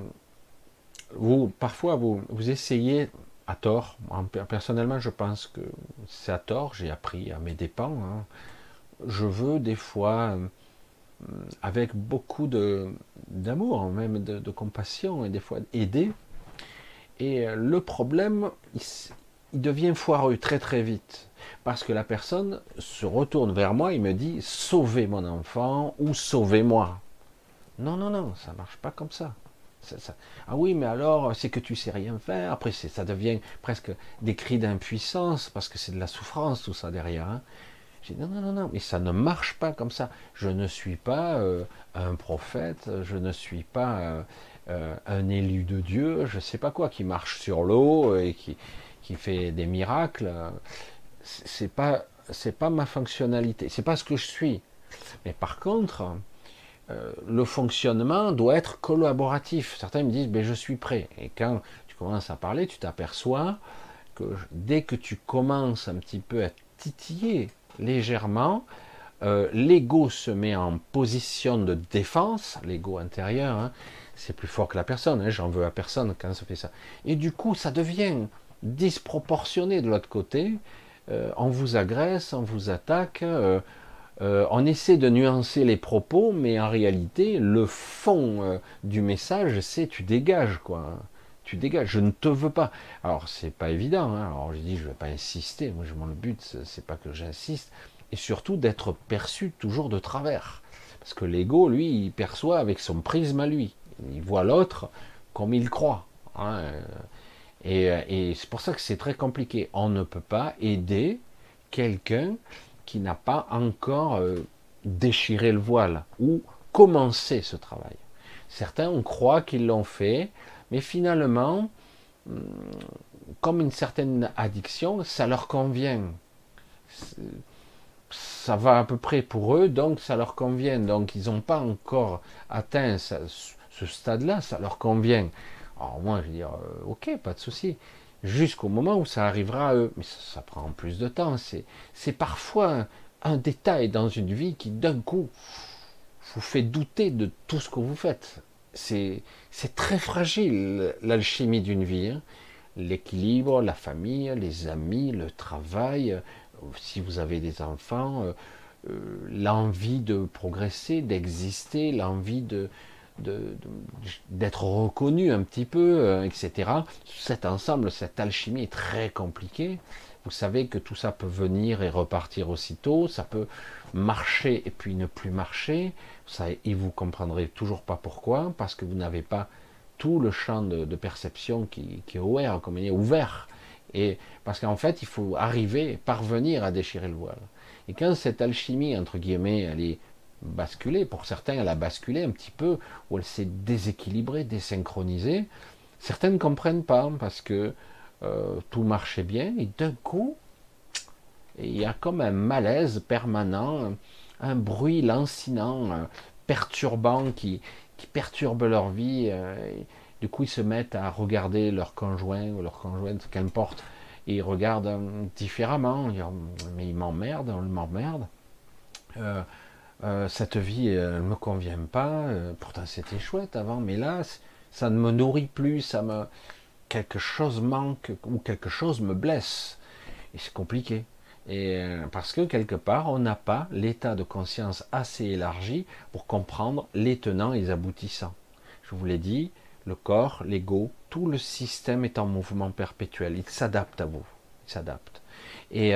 vous parfois vous, vous essayez à tort. Personnellement, je pense que c'est à tort. J'ai appris à mes dépens. Hein. Je veux des fois, euh, avec beaucoup d'amour, même de, compassion, et des fois aider. Et euh, le problème, il, devient foireux très très vite. Parce que la personne se retourne vers moi et me dit sauvez mon enfant ou sauvez-moi. Non, non, non, ça marche pas comme ça. Ah oui, mais alors, c'est que tu sais rien faire. Après, ça devient presque des cris d'impuissance, parce que c'est de la souffrance, tout ça derrière. Hein. J'ai dit, non, non, non, non, mais ça ne marche pas comme ça. Je ne suis pas euh, un prophète, je ne suis pas euh, euh, un élu de Dieu, je ne sais pas quoi, qui marche sur l'eau et qui, qui fait des miracles. C'est pas, c'est pas ma fonctionnalité, c'est pas ce que je suis. Mais par contre, euh, le fonctionnement doit être collaboratif. Certains me disent, ben, je suis prêt. Et quand tu commences à parler, tu t'aperçois que dès que tu commences un petit peu à titiller légèrement, euh, l'ego se met en position de défense, l'ego intérieur, hein. c'est plus fort que la personne, hein. j'en veux à personne quand ça fait ça. Et du coup, ça devient disproportionné de l'autre côté, euh, on vous agresse, on vous attaque, on essaie de nuancer les propos, mais en réalité, le fond euh, du message, c'est tu dégages, quoi. tu dégages, je ne te veux pas. Alors c'est pas évident, hein. alors je dis je vais pas insister, moi je, le but c'est pas que j'insiste, et surtout d'être perçu toujours de travers. Parce que l'ego, lui, il perçoit avec son prisme à lui. Il voit l'autre comme il croit. Hein. Et, et c'est pour ça que c'est très compliqué. On ne peut pas aider quelqu'un n'a pas encore euh, déchiré le voile ou commencé ce travail. Certains on croit qu'ils l'ont fait, mais finalement, hum, comme une certaine addiction, ça leur convient. Ça va à peu près pour eux, donc ça leur convient. Donc ils n'ont pas encore atteint ce stade-là, ça leur convient. Alors moi, je dire, euh, ok, pas de souci jusqu'au moment où ça arrivera à eux. Mais ça, prend plus de temps. C'est parfois un, détail dans une vie qui d'un coup vous fait douter de tout ce que vous faites. C'est très fragile l'alchimie d'une vie. Hein. L'équilibre, la famille, les amis, le travail, si vous avez des enfants, euh, euh, l'envie de progresser, d'exister, l'envie de, d'être reconnu un petit peu, euh, etc. Cet ensemble, cette alchimie est très compliquée. Vous savez que tout ça peut venir et repartir aussitôt, ça peut marcher et puis ne plus marcher, ça, et vous comprendrez toujours pas pourquoi, parce que vous n'avez pas tout le champ de, perception qui, est ouvert, comme il est ouvert. Et parce qu'en fait, il faut arriver, parvenir à déchirer le voile. Et quand cette alchimie, entre guillemets, elle est basculé. Pour certains, elle a basculé un petit peu, ou elle s'est déséquilibrée, désynchronisée. Certains ne comprennent pas parce que euh, tout marchait bien et d'un coup, il y a comme un malaise permanent, un bruit lancinant, perturbant qui, qui perturbe leur vie. Euh, du coup, ils se mettent à regarder leur conjoint ou leur conjointe, qu'importe, et ils regardent euh, différemment. mais il m'emmerde, on m'emmerde. Euh, cette vie, elle ne me convient pas. Euh, pourtant, c'était chouette avant, mais là, ça ne me nourrit plus. Ça me quelque chose manque ou quelque chose me blesse. Et c'est compliqué. Et euh, parce que quelque part, on n'a pas l'état de conscience assez élargi pour comprendre les tenants et les aboutissants. Je vous l'ai dit, le corps, l'ego, tout le système est en mouvement perpétuel. Il s'adapte à vous. Il s'adapte. Et,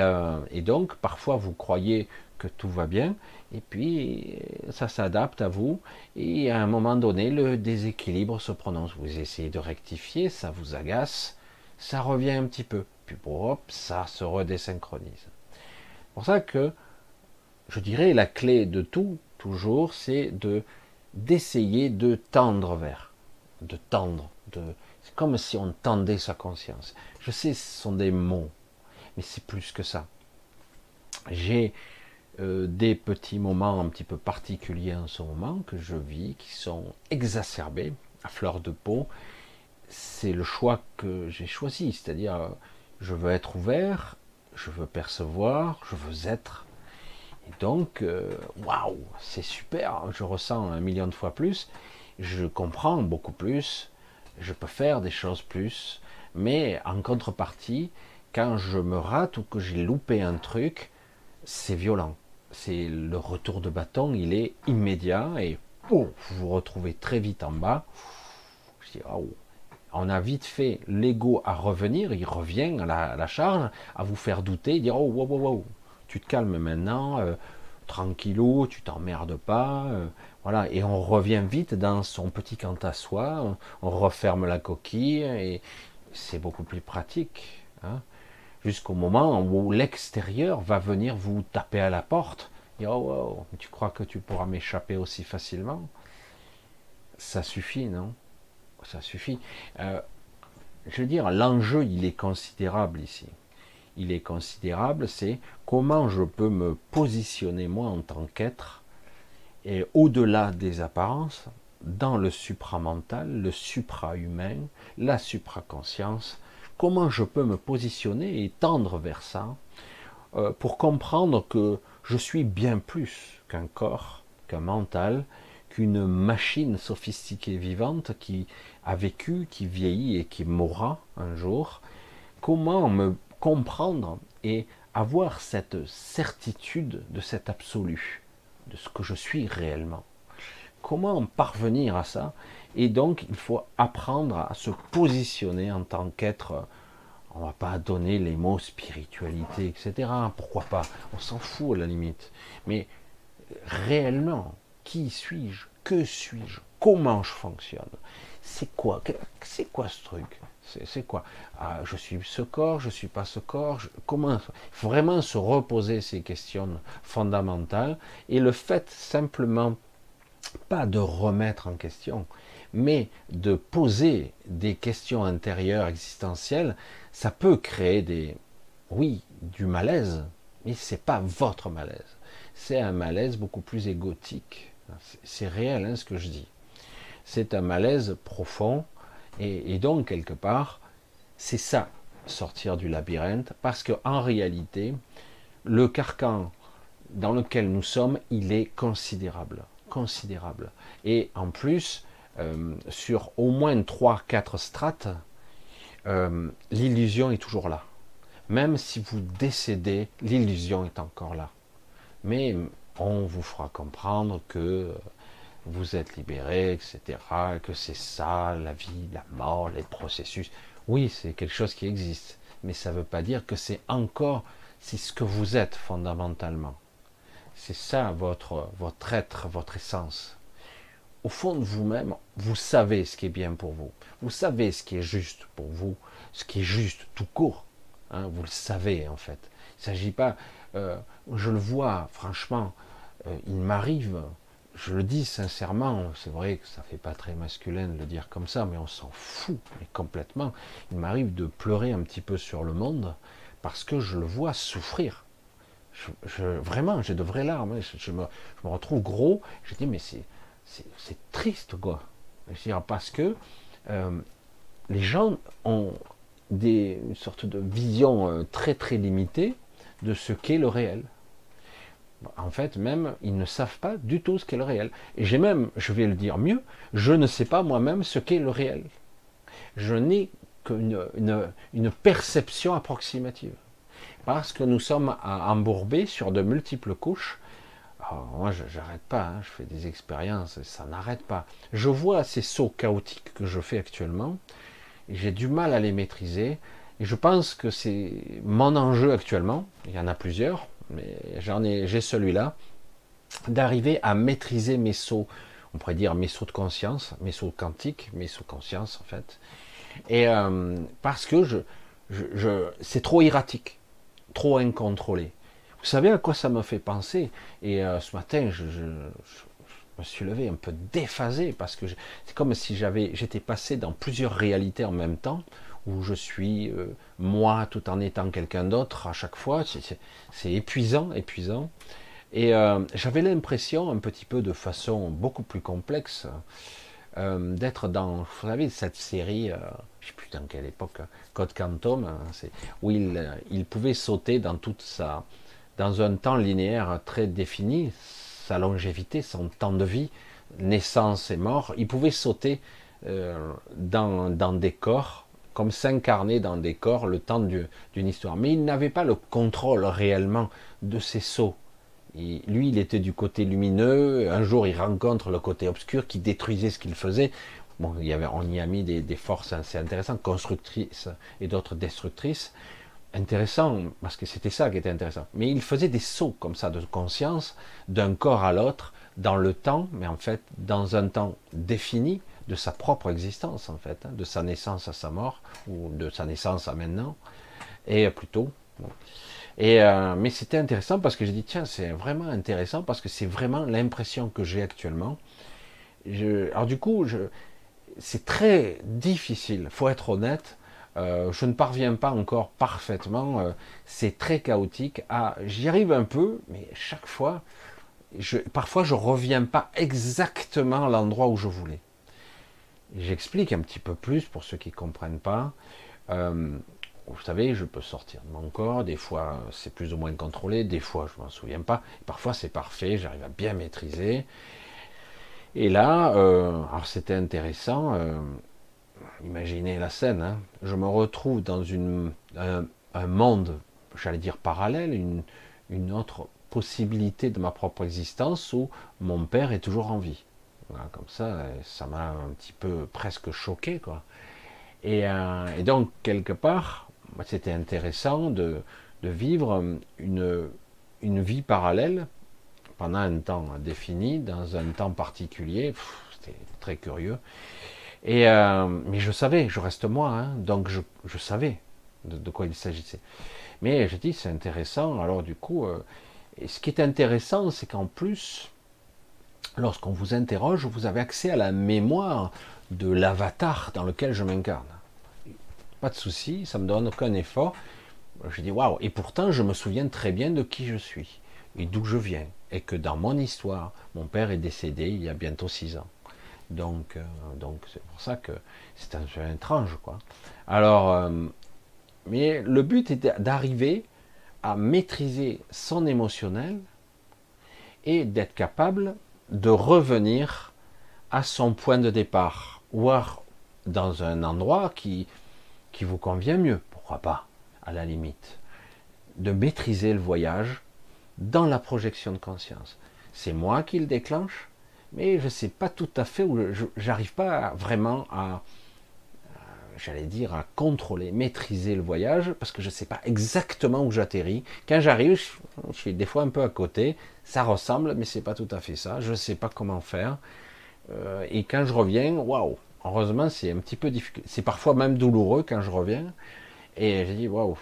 et donc, parfois, vous croyez que tout va bien, et puis ça s'adapte à vous, et à un moment donné, le déséquilibre se prononce. Vous essayez de rectifier, ça vous agace, ça revient un petit peu, puis hop, ça se redésynchronise. C'est pour ça que je dirais la clé de tout, toujours, c'est de d'essayer de tendre vers, de tendre, de, c'est comme si on tendait sa conscience. Je sais, ce sont des mots, mais c'est plus que ça. J'ai euh, des petits moments un petit peu particuliers en ce moment que je vis, qui sont exacerbés à fleur de peau. C'est le choix que j'ai choisi, c'est-à-dire je veux être ouvert, je veux percevoir, je veux être. Et donc, euh, waouh, c'est super, je ressens un million de fois plus, je comprends beaucoup plus, je peux faire des choses plus, mais en contrepartie, quand je me rate ou que j'ai loupé un truc, c'est violent c'est le retour de bâton, il est immédiat et vous vous retrouvez très vite en bas. On a vite fait l'ego à revenir, il revient à la, charge, à vous faire douter, dire oh wow, wow, wow. tu te calmes maintenant, euh, tu t'emmerdes pas, euh, voilà, et on revient vite dans son petit camp à soi, on, referme la coquille et c'est beaucoup plus pratique. Hein jusqu'au moment où l'extérieur va venir vous taper à la porte. Et oh, tu crois que tu pourras m'échapper aussi facilement? Ça suffit, non? Ça suffit. Euh, je veux dire, l'enjeu, il est considérable ici. Il est considérable, c'est comment je peux me positionner moi en tant qu'être et au-delà des apparences, dans le supramental, le supra-humain, la supraconscience, comment je peux me positionner et tendre vers ça euh, pour comprendre que je suis bien plus qu'un corps, qu'un mental, qu'une machine sophistiquée vivante qui a vécu, qui vieillit et qui mourra un jour. Comment me comprendre et avoir cette certitude de cet absolu, de ce que je suis réellement Comment parvenir à ça Et donc, il faut apprendre à se positionner en tant qu'être. On va pas donner les mots spiritualité, etc. Pourquoi pas On s'en fout à la limite. Mais réellement, qui suis-je Que suis-je Comment je fonctionne C'est quoi C'est quoi ce truc c'est quoi ah, Je suis ce corps, je suis pas ce corps. comment Il faut vraiment se reposer ces questions fondamentales et le fait simplement pas de remettre en question, mais de poser des questions intérieures existentielles, ça peut créer des, oui, du malaise, mais c'est pas votre malaise. C'est un malaise beaucoup plus égotique. C'est réel hein, ce que je dis. C'est un malaise profond et, donc, quelque part, c'est ça, sortir du labyrinthe, parce qu'en réalité, le carcan dans lequel nous sommes, il est considérable. Considérable. Et en plus, euh, sur au moins 3-4 strates, euh, l'illusion est toujours là. Même si vous décédez, l'illusion est encore là. Mais on vous fera comprendre que vous êtes libéré, etc., que c'est ça, la vie, la mort, les processus. Oui, c'est quelque chose qui existe, mais ça ne veut pas dire que c'est encore, c'est ce que vous êtes fondamentalement. C'est ça votre, votre être, votre essence. Au fond de vous-même, vous savez ce qui est bien pour vous. Vous savez ce qui est juste pour vous, ce qui est juste tout court. Hein, vous le savez en fait. Il ne s'agit pas, euh, je le vois franchement, euh, il m'arrive je le dis sincèrement, c'est vrai que ça fait pas très masculin de le dire comme ça, mais on s'en fout complètement. Il m'arrive de pleurer un petit peu sur le monde parce que je le vois souffrir. Je, vraiment, j'ai de vraies larmes. Je, me, retrouve gros. Je dis mais c'est c'est triste quoi. Parce que euh, les gens ont des, une sorte de vision euh, très très limitée de ce qu'est le réel en fait, même, ils ne savent pas du tout ce qu'est le réel. Et j'ai même, je vais le dire mieux, je ne sais pas moi-même ce qu'est le réel. Je n'ai qu'une une, perception approximative. Parce que nous sommes embourbés sur de multiples couches. Moi, je n'arrête pas, hein, je fais des expériences, ça n'arrête pas. Je vois ces sauts chaotiques que je fais actuellement, et j'ai du mal à les maîtriser. Et je pense que c'est mon enjeu actuellement, il y en a plusieurs, mais j'en ai, j'ai celui-là, d'arriver à maîtriser mes sauts, on pourrait dire mes sauts de conscience, mes sauts quantiques, mes sauts de conscience en fait. Et euh, parce que je, je, c'est trop erratique, trop incontrôlé. Vous savez à quoi ça me fait penser? Et euh, ce matin, je, me suis levé un peu déphasé parce que c'est comme si j'avais, j'étais passé dans plusieurs réalités en même temps où je suis euh, moi tout en étant quelqu'un d'autre à chaque fois. C'est épuisant, épuisant. Et euh, j'avais l'impression, un petit peu de façon beaucoup plus complexe, d'être dans, vous savez, cette série, je ne sais plus dans quelle époque, Code Quantum, hein, où il, il, pouvait sauter dans toute sa, dans un temps linéaire très défini, sa longévité, son temps de vie, naissance et mort, il pouvait sauter dans, dans des corps comme s'incarner dans des corps le temps d'une histoire. Mais il n'avait pas le contrôle réellement de ses sauts. lui, il était du côté lumineux. Un jour, il rencontre le côté obscur qui détruisait ce qu'il faisait. On y a mis des, forces assez intéressantes, constructrices et d'autres destructrices. Intéressant, parce que c'était ça qui était intéressant. Mais il faisait des sauts comme ça de conscience, d'un corps à l'autre, dans le temps, mais en fait dans un temps défini, de sa propre existence en fait, hein, de sa naissance à sa mort, ou de sa naissance à maintenant, et plutôt. Et, euh, mais c'était intéressant parce que j'ai dit, tiens, c'est vraiment intéressant parce que c'est vraiment l'impression que j'ai actuellement. Alors du coup, c'est très difficile, faut être honnête. Euh, je ne parviens pas encore parfaitement, euh, c'est très chaotique. Ah, j'y arrive un peu, mais chaque fois, parfois je reviens pas exactement à l'endroit où je voulais. J'explique un petit peu plus pour ceux qui ne comprennent pas. Euh, vous savez, je peux sortir de mon corps, des fois c'est plus ou moins contrôlé, des fois je m'en souviens pas, parfois c'est parfait, j'arrive à bien maîtriser. Et là, alors c'était intéressant, imaginez la scène, hein. je me retrouve dans une, un, monde, j'allais dire parallèle, une, une autre possibilité de ma propre existence où mon père est toujours en vie. comme ça, ça m'a un petit peu presque choqué, quoi. Et, euh, donc, quelque part, c'était intéressant de, vivre une, une vie parallèle pendant un temps défini, dans un temps particulier. C'était très curieux. Et euh, mais je savais, je reste moi, hein, donc je, savais de, quoi il s'agissait. Mais je dis, c'est intéressant. Alors du coup, euh, ce qui est intéressant, c'est qu'en plus, lorsqu'on vous interroge, vous avez accès à la mémoire de l'avatar dans lequel je m'incarne. Pas de souci, ça me donne aucun effort. Je dis waouh, et pourtant je me souviens très bien de qui je suis et d'où je viens, et que dans mon histoire, mon père est décédé il y a bientôt six ans. Donc, euh, donc c'est pour ça que c'est un peu étrange, quoi. Alors, euh, mais le but était d'arriver à maîtriser son émotionnel et d'être capable de revenir à son point de départ, ou dans un endroit qui, qui vous convient mieux, pourquoi pas, à la limite, de maîtriser le voyage dans la projection de conscience. C'est moi qui le déclenche, mais je ne sais pas tout à fait où j'arrive pas vraiment à, j'allais dire, à contrôler, maîtriser le voyage, parce que je ne sais pas exactement où j'atterris. Quand j'arrive, je, suis des fois un peu à côté, ça ressemble, mais c'est pas tout à fait ça. Je ne sais pas comment faire. Euh, et quand je reviens, waouh, heureusement, c'est un petit peu difficile. C'est parfois même douloureux quand je reviens. Et je dis, waouh.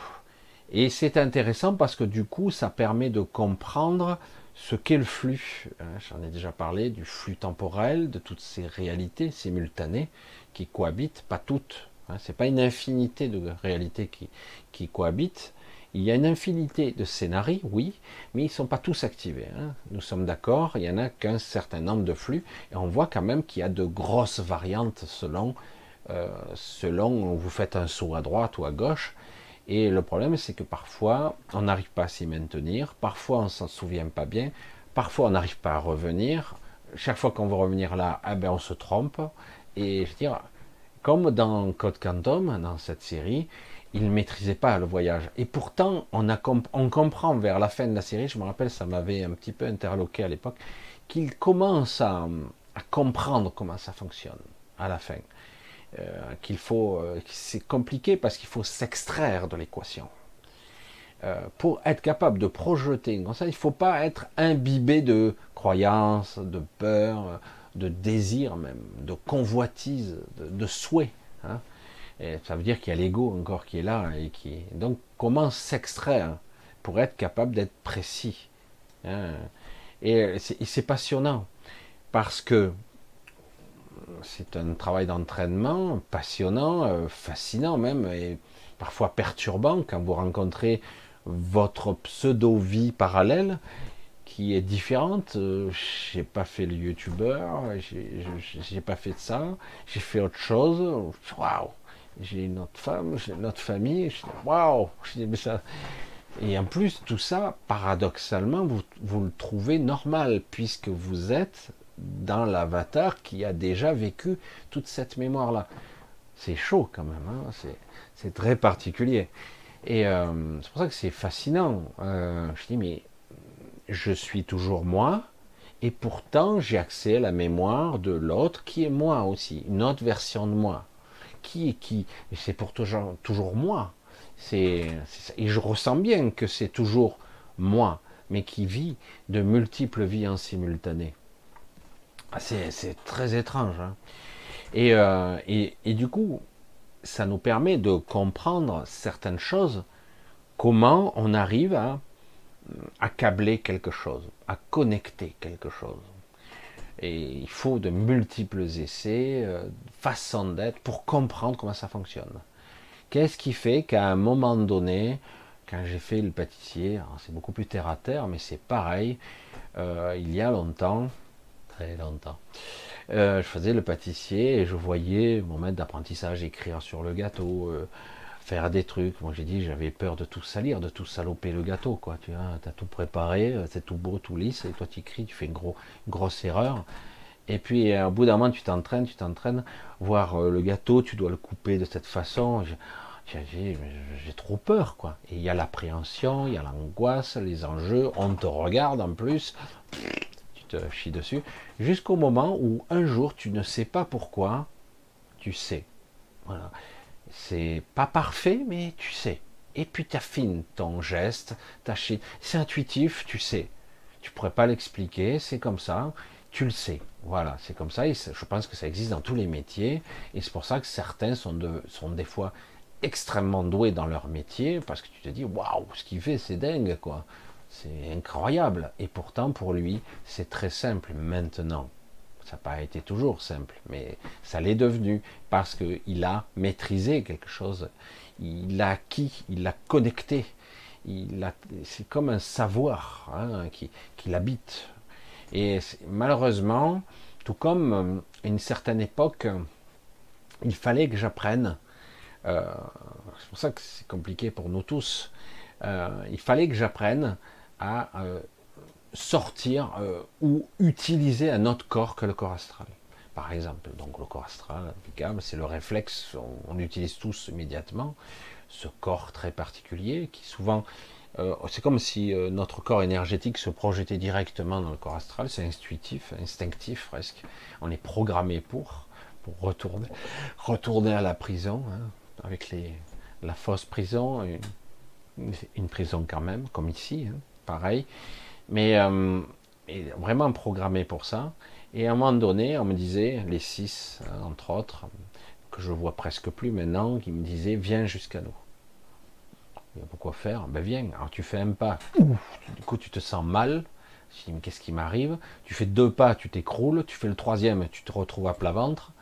Et c'est intéressant parce que du coup, ça permet de comprendre ce qu'est le flux. Hein, j'en ai déjà parlé du flux temporel, de toutes ces réalités simultanées qui cohabitent, pas toutes, Hein, c'est pas une infinité de réalités qui, cohabitent. Il y a une infinité de scénarios, oui, mais ils ne sont pas tous activés. Hein. Nous sommes d'accord, il y en a qu'un certain nombre de flux, et on voit quand même qu'il y a de grosses variantes selon, euh, selon où vous faites un saut à droite ou à gauche. Et le problème, c'est que parfois, on n'arrive pas à s'y maintenir, parfois on s'en souvient pas bien, parfois on n'arrive pas à revenir. Chaque fois qu'on veut revenir là, eh ben on se trompe. Et je veux dire, comme dans Code Quantum, dans cette série, il ne maîtrisait pas le voyage. Et pourtant, on comprend vers la fin de la série, je me rappelle, ça m'avait un petit peu interloqué à l'époque, qu'il commence à, comprendre comment ça fonctionne à la fin. Euh, qu'il faut, euh, c'est compliqué parce qu'il faut s'extraire de l'équation. Euh, pour être capable de projeter comme ça, il ne faut pas être imbibé de croyances, de peurs, de désir même, de convoitise, de, souhait. Hein. Et ça veut dire qu'il y a l'ego encore qui est là et qui. Donc, comment s'extraire pour être capable d'être précis hein. Et c'est passionnant parce que c'est un travail d'entraînement passionnant, euh, fascinant même, et parfois perturbant quand vous rencontrez votre pseudo-vie parallèle qui est différente. Euh, j'ai pas fait le youtubeur, j'ai pas fait de ça, j'ai fait autre chose. Waouh! J'ai une autre femme, j'ai une autre famille. Waouh! Et en plus, tout ça, paradoxalement, vous, vous le trouvez normal puisque vous êtes dans l'avatar qui a déjà vécu toute cette mémoire-là. C'est chaud quand même, hein c'est très particulier. Et euh, c'est pour ça que c'est fascinant. Euh, je dis, mais je suis toujours moi, et pourtant j'ai accès à la mémoire de l'autre qui est moi aussi, une autre version de moi. Qui est qui? C'est pour toujours, toujours moi. Et je ressens bien que c'est toujours moi, mais qui vit de multiples vies en simultané. Ah, c'est, très étrange. Hein. Euh, et, du coup, ça nous permet de comprendre certaines choses, comment on arrive à accabler quelque chose, à connecter quelque chose. Et il faut de multiples essais, euh, façons d'être pour comprendre comment ça fonctionne. Qu'est-ce qui fait qu'à un moment donné, quand j'ai fait le pâtissier, c'est beaucoup plus terre à terre, mais c'est pareil, euh, il y a longtemps, très longtemps, euh, je faisais le pâtissier et je voyais mon maître d'apprentissage écrire sur le gâteau, faire des trucs. Moi j'ai dit j'avais peur de tout salir, de tout saloper le gâteau, quoi. Tu vois, as tout préparé, c'est tout beau, tout lisse, et toi tu cries, tu fais une gros, grosse erreur. Et puis euh, au bout d'un moment tu t'entraînes, tu t'entraînes, voir euh, le gâteau, tu dois le couper de cette façon. J'ai trop peur, quoi. Et il y a l'appréhension, il y a l'angoisse, les enjeux, on te regarde en plus. Tu te chies dessus, jusqu'au moment où un jour tu ne sais pas pourquoi, tu sais. Voilà. C'est pas parfait, mais tu sais. Et puis tu affines ton geste, t'achines. C'est intuitif, tu sais. Tu pourrais pas l'expliquer, c'est comme ça, tu le sais. Voilà, c'est comme ça. Et je pense que ça existe dans tous les métiers. Et c'est pour ça que certains sont, de, sont des fois extrêmement doués dans leur métier, parce que tu te dis, waouh, ce qu'il fait, c'est dingue, quoi. C'est incroyable. Et pourtant, pour lui, c'est très simple maintenant. Ça n'a pas été toujours simple, mais ça l'est devenu parce qu'il a maîtrisé quelque chose. Il l'a acquis, il l'a connecté. C'est comme un savoir hein, qui, l'habite. Et malheureusement, tout comme euh, à une certaine époque, il fallait que j'apprenne. Euh, c'est pour ça que c'est compliqué pour nous tous. Euh, il fallait que j'apprenne à euh, sortir euh, ou utiliser un autre corps que le corps astral. Par exemple, donc le corps astral, c'est le réflexe, on, utilise tous immédiatement ce corps très particulier qui souvent, euh, c'est comme si notre corps énergétique se projetait directement dans le corps astral, c'est intuitif, instinctif presque. On est programmé pour, pour retourner, retourner à la prison, hein, avec les, la fausse prison, une, prison quand même, comme ici. Hein pareil. Mais euh, vraiment programmé pour ça. Et à un moment donné, on me disait, les six, hein, entre autres, que je vois presque plus maintenant, qui me disaient, viens jusqu'à nous. pourquoi faire Ben viens. Alors tu fais un pas, du coup tu te sens mal. Je dis, mais qu'est-ce qui m'arrive? Tu fais deux pas, tu t'écroules. Tu fais le troisième, tu te retrouves à plat ventre.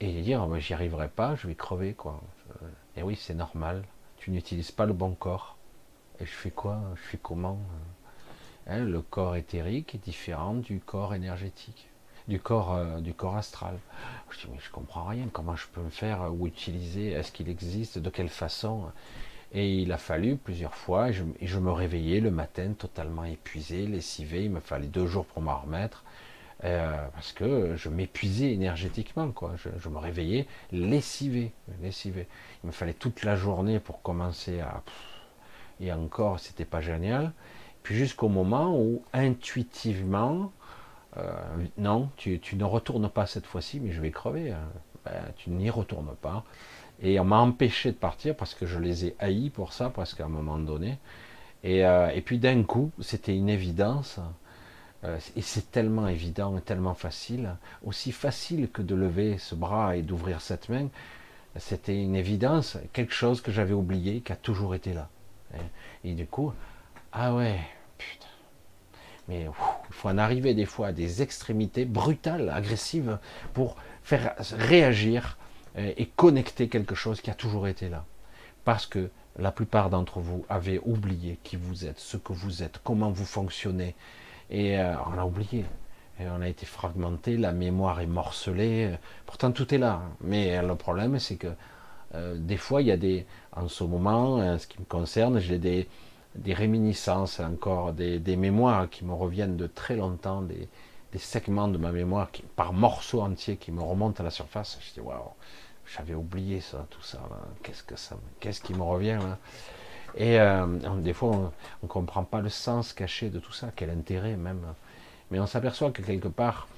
Et dire, ben, j'y arriverai pas, je vais crever, quoi. Et oui, c'est normal. Tu n'utilises pas le bon corps. Et je fais quoi? Je fais comment? Hein, Le corps éthérique est différent du corps énergétique, du corps, euh, du corps astral. Je dis mais je comprends rien. Comment je peux me faire euh, ou utiliser? Est-ce qu'il existe? De quelle façon? Et il a fallu plusieurs fois. Et je, me réveillais le matin totalement épuisé, lessivé. Il me fallait deux jours pour m'en remettre. Euh, parce que je m'épuisais énergétiquement, quoi. Je, me réveillais lessivé, lessivé. Il me fallait toute la journée pour commencer à et encore c'était pas génial. Puis jusqu'au moment où intuitivement, euh, non, tu, ne retournes pas cette fois-ci, mais je vais crever. Hein. Ben, tu n'y retournes pas. Et on m'a empêché de partir parce que je les ai haïs pour ça, presque à un moment donné. Et, euh, et puis d'un coup, c'était une évidence. Euh, et c'est tellement évident et tellement facile, aussi facile que de lever ce bras et d'ouvrir cette main. C'était une évidence, quelque chose que j'avais oublié, qui a toujours été là. Et, du coup, ah ouais, putain. Mais il faut en arriver des fois à des extrémités brutales, agressives, pour faire réagir euh, et connecter quelque chose qui a toujours été là. Parce que la plupart d'entre vous avaient oublié qui vous êtes, ce que vous êtes, comment vous fonctionnez. Et euh, on a oublié. On a été fragmenté, la mémoire est morcelée. Pourtant, tout est là. Mais le problème, c'est que euh, des fois, il y a des, en ce moment, en ce qui me concerne, j'ai des, des réminiscences encore, des, des, mémoires qui me reviennent de très longtemps, des, des segments de ma mémoire qui, par morceaux entiers qui me remontent à la surface. Je dis waouh, j'avais oublié ça, tout ça. Qu'est-ce que ça, qu'est-ce qui me revient là? Et euh, des fois, on, ne comprend pas le sens caché de tout ça, quel intérêt même. Mais on s'aperçoit que quelque part,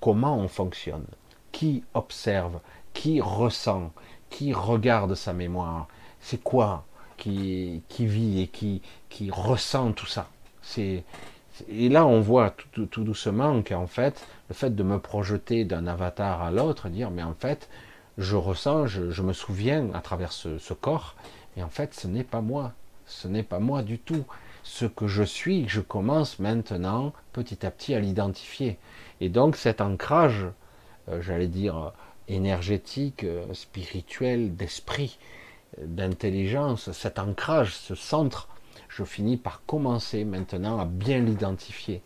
comment on fonctionne, qui observe, qui ressent, qui regarde sa mémoire, c'est quoi qui, qui, vit et qui, qui ressent tout ça? C'est, et là, on voit tout, tout, doucement qu'en fait, le fait de me projeter d'un avatar à l'autre, dire, mais en fait, je ressens, je, me souviens à travers ce, corps, et en fait, ce n'est pas moi. Ce n'est pas moi du tout. Ce que je suis, je commence maintenant, petit à petit, à l'identifier. Et donc, cet ancrage, euh, j'allais dire, énergétique, euh, spirituel, d'esprit, euh, d'intelligence, cet ancrage, ce centre, je finis par commencer maintenant à bien l'identifier,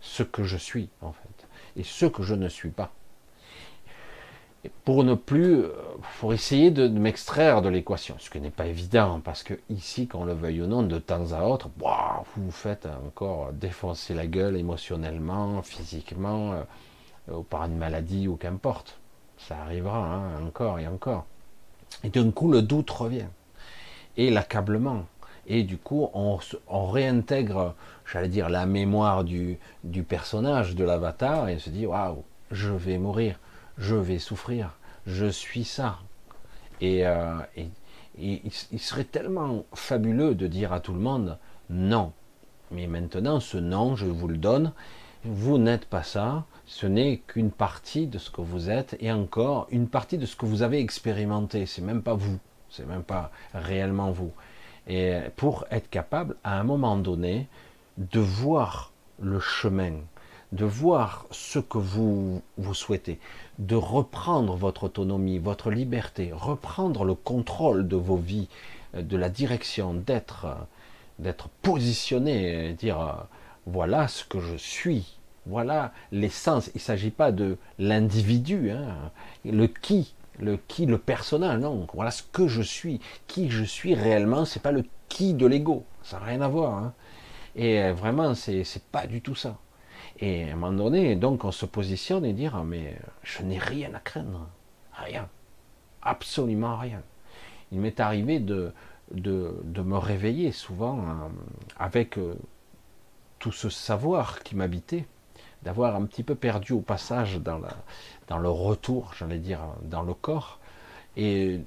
ce que je suis en fait, et ce que je ne suis pas. Et pour ne plus, euh, pour essayer de, m'extraire de l'équation, ce qui n'est pas évident, parce que ici, qu'on le veuille ou non, de temps à autre, vous vous faites encore défoncer la gueule émotionnellement, physiquement, ou par une maladie ou qu'importe ça arrivera hein, encore et encore. Et d'un coup, le doute revient. Et l'accablement. Et du coup, on, réintègre, j'allais dire, la mémoire du, personnage, de l'avatar, et on se dit, waouh, je vais mourir, je vais souffrir, je suis ça. Et, euh, il serait tellement fabuleux de dire à tout le monde, non. Mais maintenant, ce non, je vous le donne, vous n'êtes pas ça, ce n'est qu'une partie de ce que vous êtes, et encore une partie de ce que vous avez expérimenté, c'est même pas vous, c'est même pas réellement vous. Et pour être capable, à un moment donné, de voir le chemin, de voir ce que vous, souhaitez, de reprendre votre autonomie, votre liberté, reprendre le contrôle de vos vies, de la direction, d'être, d'être positionné, dire voilà ce que je suis, voilà l'essence. Il ne s'agit pas de l'individu, hein, le qui, le qui, le personnel, non. Voilà ce que je suis, qui je suis réellement. C'est pas le qui de l'ego, ça n'a rien à voir. Hein. Et euh, vraiment, c'est pas du tout ça. Et à un moment donné, donc, on se positionne et dire mais je n'ai rien à craindre, rien, absolument rien. Il m'est arrivé de, de, de, me réveiller souvent euh, avec euh, tout ce savoir qui m'habitait d'avoir un petit peu perdu au passage dans, le retour, j'allais dire, dans le corps, et,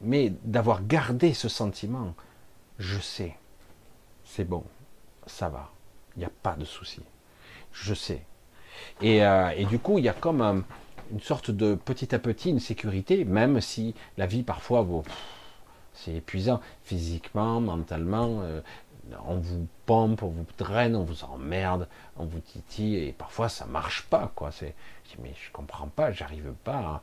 mais d'avoir gardé ce sentiment, je sais, c'est bon, ça va, il n'y a pas de souci, je sais. Et, euh, du coup, il y a comme une sorte de petit à petit une sécurité, même si la vie parfois, c'est épuisant physiquement, mentalement, euh, on vous pompe, on vous draine, on vous emmerde, on vous titille, et parfois ça marche pas, quoi. C'est, mais je comprends pas, j'arrive pas.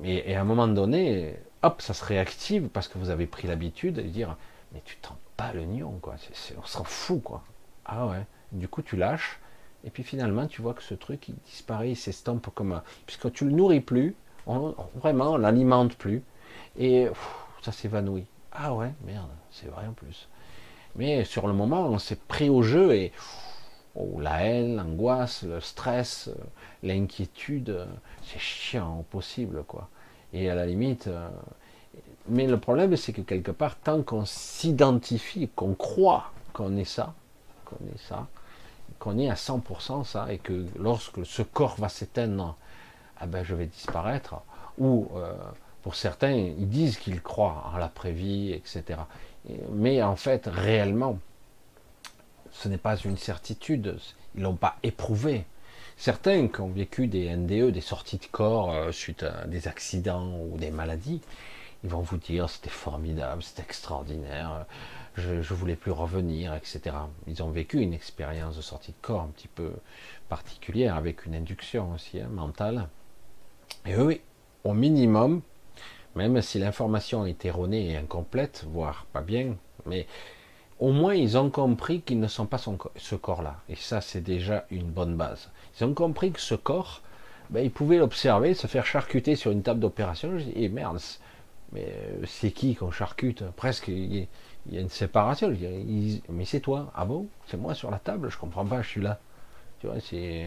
Mais et à un moment donné, hop, ça se réactive parce que vous avez pris l'habitude de dire, mais tu tentes pas le nion, quoi. on s'en fout, quoi. Ah ouais. Du coup, tu lâches, et puis finalement, tu vois que ce truc, il disparaît, il s'estompe comme un... Puisque tu le nourris plus, vraiment, on l'alimente plus, et ça s'évanouit. Ah ouais, merde, c'est vrai en plus. Mais sur le moment, on s'est pris au jeu et oh, la haine, l'angoisse, le stress, euh, l'inquiétude, euh, c'est chiant au possible, quoi. Et à la limite, euh, mais le problème, c'est que quelque part, tant qu'on s'identifie, qu'on croit qu'on est ça, qu'on est ça, qu'on est à 100% ça, et que lorsque ce corps va s'éteindre, ah ben je vais disparaître, ou pour certains, ils disent qu'ils croient en l'après-vie, etc. Mais en fait, réellement, ce n'est pas une certitude. Ils l'ont pas éprouvé. Certains qui ont vécu des NDE, des sorties de corps euh, suite à des accidents ou des maladies, ils vont vous dire c'était formidable, c'était extraordinaire, je, ne voulais plus revenir, etc. Ils ont vécu une expérience de sortie de corps un petit peu particulière avec une induction aussi hein, mentale. Et eux, au minimum, même si l'information est erronée et incomplète, voire pas bien, mais au moins ils ont compris qu'ils ne sont pas ce corps-là. Et ça, c'est déjà une bonne base. Ils ont compris que ce corps, ben, ils pouvaient l'observer, se faire charcuter sur une table d'opération. Et merde, mais euh, c'est qui qu'on charcute? Presque, il y, a une séparation. mais c'est toi. Ah bon? C'est moi sur la table? Je comprends pas, je suis là. Tu vois, c'est,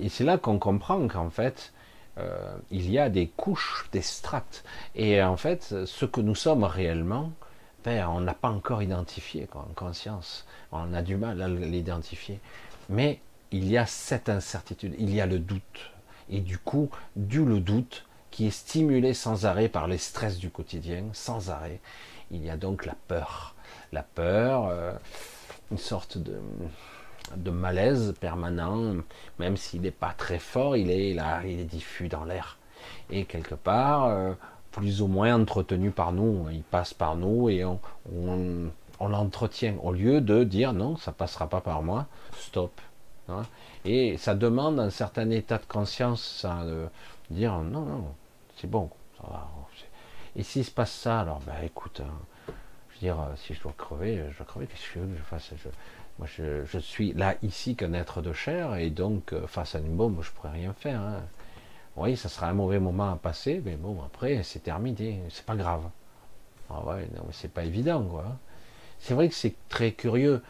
et c'est là qu'on comprend qu'en fait, euh, il y a des couches, des strates. Et en fait, ce que nous sommes réellement, ben, on n'a pas encore identifié en conscience. On a du mal à l'identifier. Mais il y a cette incertitude, il y a le doute. Et du coup, du le doute, qui est stimulé sans arrêt par les stress du quotidien, sans arrêt, il y a donc la peur. La peur, euh, une sorte de, de malaise permanent, même s'il n'est pas très fort, il est là, il est diffus dans l'air. Et quelque part, euh, plus ou moins entretenu par nous, il passe par nous et on, on, l'entretient, au lieu de dire non, ça passera pas par moi, stop. Hein. Et ça demande un certain état de conscience, ça, de dire non, non, c'est bon, ça va. Et s'il se passe ça, alors ben écoute, hein, je veux dire, si je dois crever, je dois crever, qu'est-ce que je fasse moi, je, suis là, ici, qu'un être de chair, et donc, euh, face à une bombe, je pourrais rien faire. Hein. Oui, ça sera un mauvais moment à passer, mais bon, après, c'est terminé, c'est pas grave. Ah ouais, non, c'est pas évident, quoi. C'est vrai que c'est très curieux,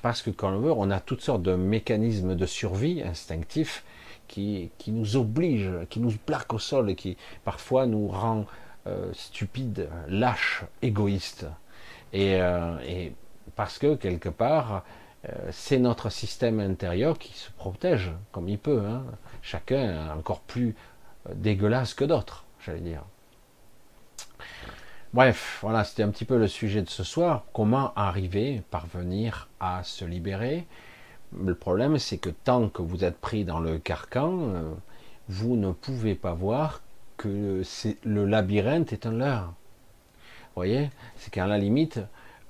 parce que quand on veut, on a toutes sortes de mécanismes de survie instinctifs qui, qui nous obligent, qui nous plaquent au sol et qui parfois nous rend euh, stupides, lâches, égoïstes. Et, et parce que quelque part, c'est notre système intérieur qui se protège comme il peut. Hein. Chacun est encore plus dégueulasse que d'autres, j'allais dire. Bref, voilà, c'était un petit peu le sujet de ce soir. Comment arriver, parvenir à se libérer? Le problème, c'est que tant que vous êtes pris dans le carcan, euh, vous ne pouvez pas voir que le labyrinthe est un leurre. Vous voyez? C'est qu'à la limite,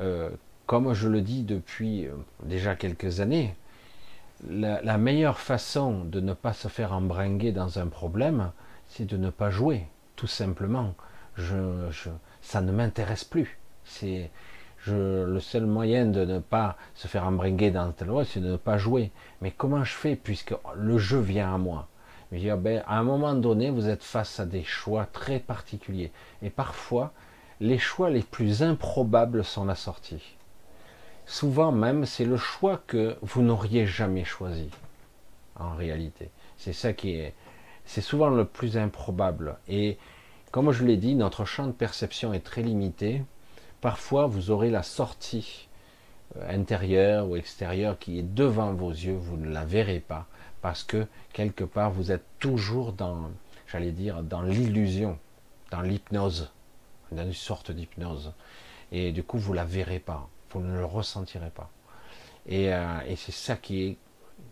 euh, comme je le dis depuis euh, déjà quelques années, la, meilleure façon de ne pas se faire embringuer dans un problème, c'est de ne pas jouer, tout simplement. Je, ça ne m'intéresse plus. C'est le seul moyen de ne pas se faire embringuer dans tel loi, c'est de ne pas jouer. Mais comment je fais puisque le jeu vient à moi? Ben, À un moment donné, vous êtes face à des choix très particuliers. Et parfois, les choix les plus improbables sont la sortie. Souvent même, c'est le choix que vous n'auriez jamais choisi. En réalité, c'est ça qui est, c'est souvent le plus improbable. Et comme je l'ai dit, notre champ de perception est très limité. Parfois, vous aurez la sortie euh, intérieure ou extérieure qui est devant vos yeux, vous ne la verrez pas, parce que quelque part, vous êtes toujours dans, j'allais dire, dans l'illusion, dans l'hypnose, dans une sorte d'hypnose. Et du coup, vous la verrez pas, vous ne le ressentirez pas. Et, euh, et c'est ça qui est,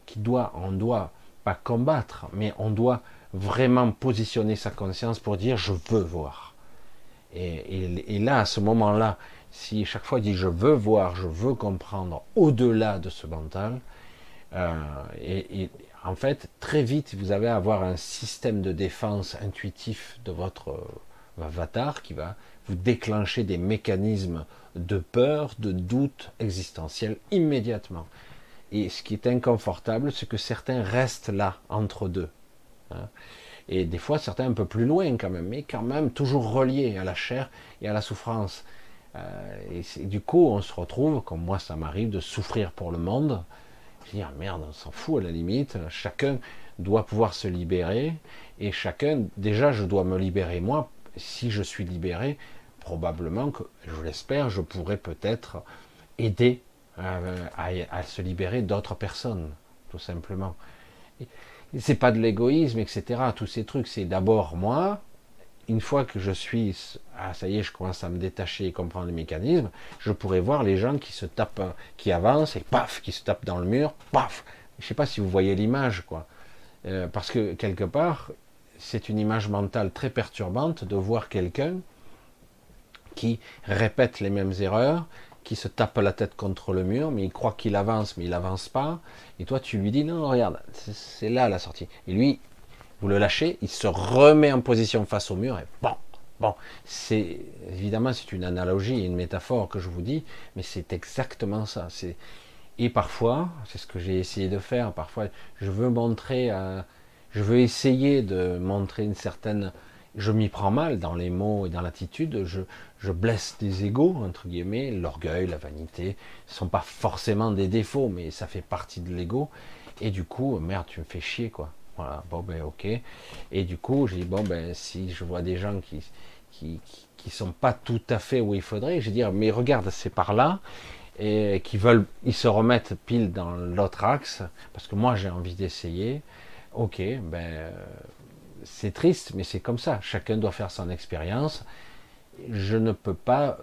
qui doit, on doit pas combattre, mais on doit vraiment positionner sa conscience pour dire je veux voir. Et, là, à ce moment-là, si chaque fois il dit je veux voir, je veux comprendre au-delà de ce mental, euh, en fait, très vite, vous allez avoir un système de défense intuitif de votre euh, avatar qui va vous déclencher des mécanismes de peur, de doute existentiel immédiatement. Et ce qui est inconfortable, c'est que certains restent là, entre deux. Hein. Et des fois, certains un peu plus loin quand même, mais quand même toujours reliés à la chair et à la souffrance. Euh, et du coup, on se retrouve, comme moi ça m'arrive, de souffrir pour le monde. Je dis, ah, merde, on s'en fout à la limite. Chacun doit pouvoir se libérer. Et chacun, déjà, je dois me libérer moi. Si je suis libéré, probablement que, je l'espère, je pourrais peut-être aider euh, à, se libérer d'autres personnes, tout simplement c'est pas de l'égoïsme, etc. Tous ces trucs, c'est d'abord moi. Une fois que je suis, ah ça y est, je commence à me détacher et comprendre les mécanismes, je pourrais voir les gens qui se tapent, qui avancent et paf, qui se tapent dans le mur, paf. Je sais pas si vous voyez l'image, quoi. Euh, parce que quelque part, c'est une image mentale très perturbante de voir quelqu'un qui répète les mêmes erreurs, qui se tape la tête contre le mur, mais il croit qu'il avance, mais il avance pas. Et toi, tu lui dis non, regarde, c'est là la sortie. Et lui, vous le lâchez, il se remet en position face au mur et bon, bon, c'est évidemment c'est une analogie, une métaphore que je vous dis, mais c'est exactement ça. C'est et parfois, c'est ce que j'ai essayé de faire. Parfois, je veux montrer, je veux essayer de montrer une certaine je m'y prends mal dans les mots et dans l'attitude, je, je, blesse des égaux, entre guillemets, l'orgueil, la vanité, ce sont pas forcément des défauts, mais ça fait partie de l'ego, et du coup, merde, tu me fais chier, quoi. Voilà, bon ben ok. Et du coup, j'ai dit, bon ben si je vois des gens qui, qui, qui, sont pas tout à fait où il faudrait, je vais dire, mais regarde, c'est par là, et qui veulent, ils se remettent pile dans l'autre axe, parce que moi j'ai envie d'essayer, ok, ben c'est triste, mais c'est comme ça. Chacun doit faire son expérience. Je ne peux pas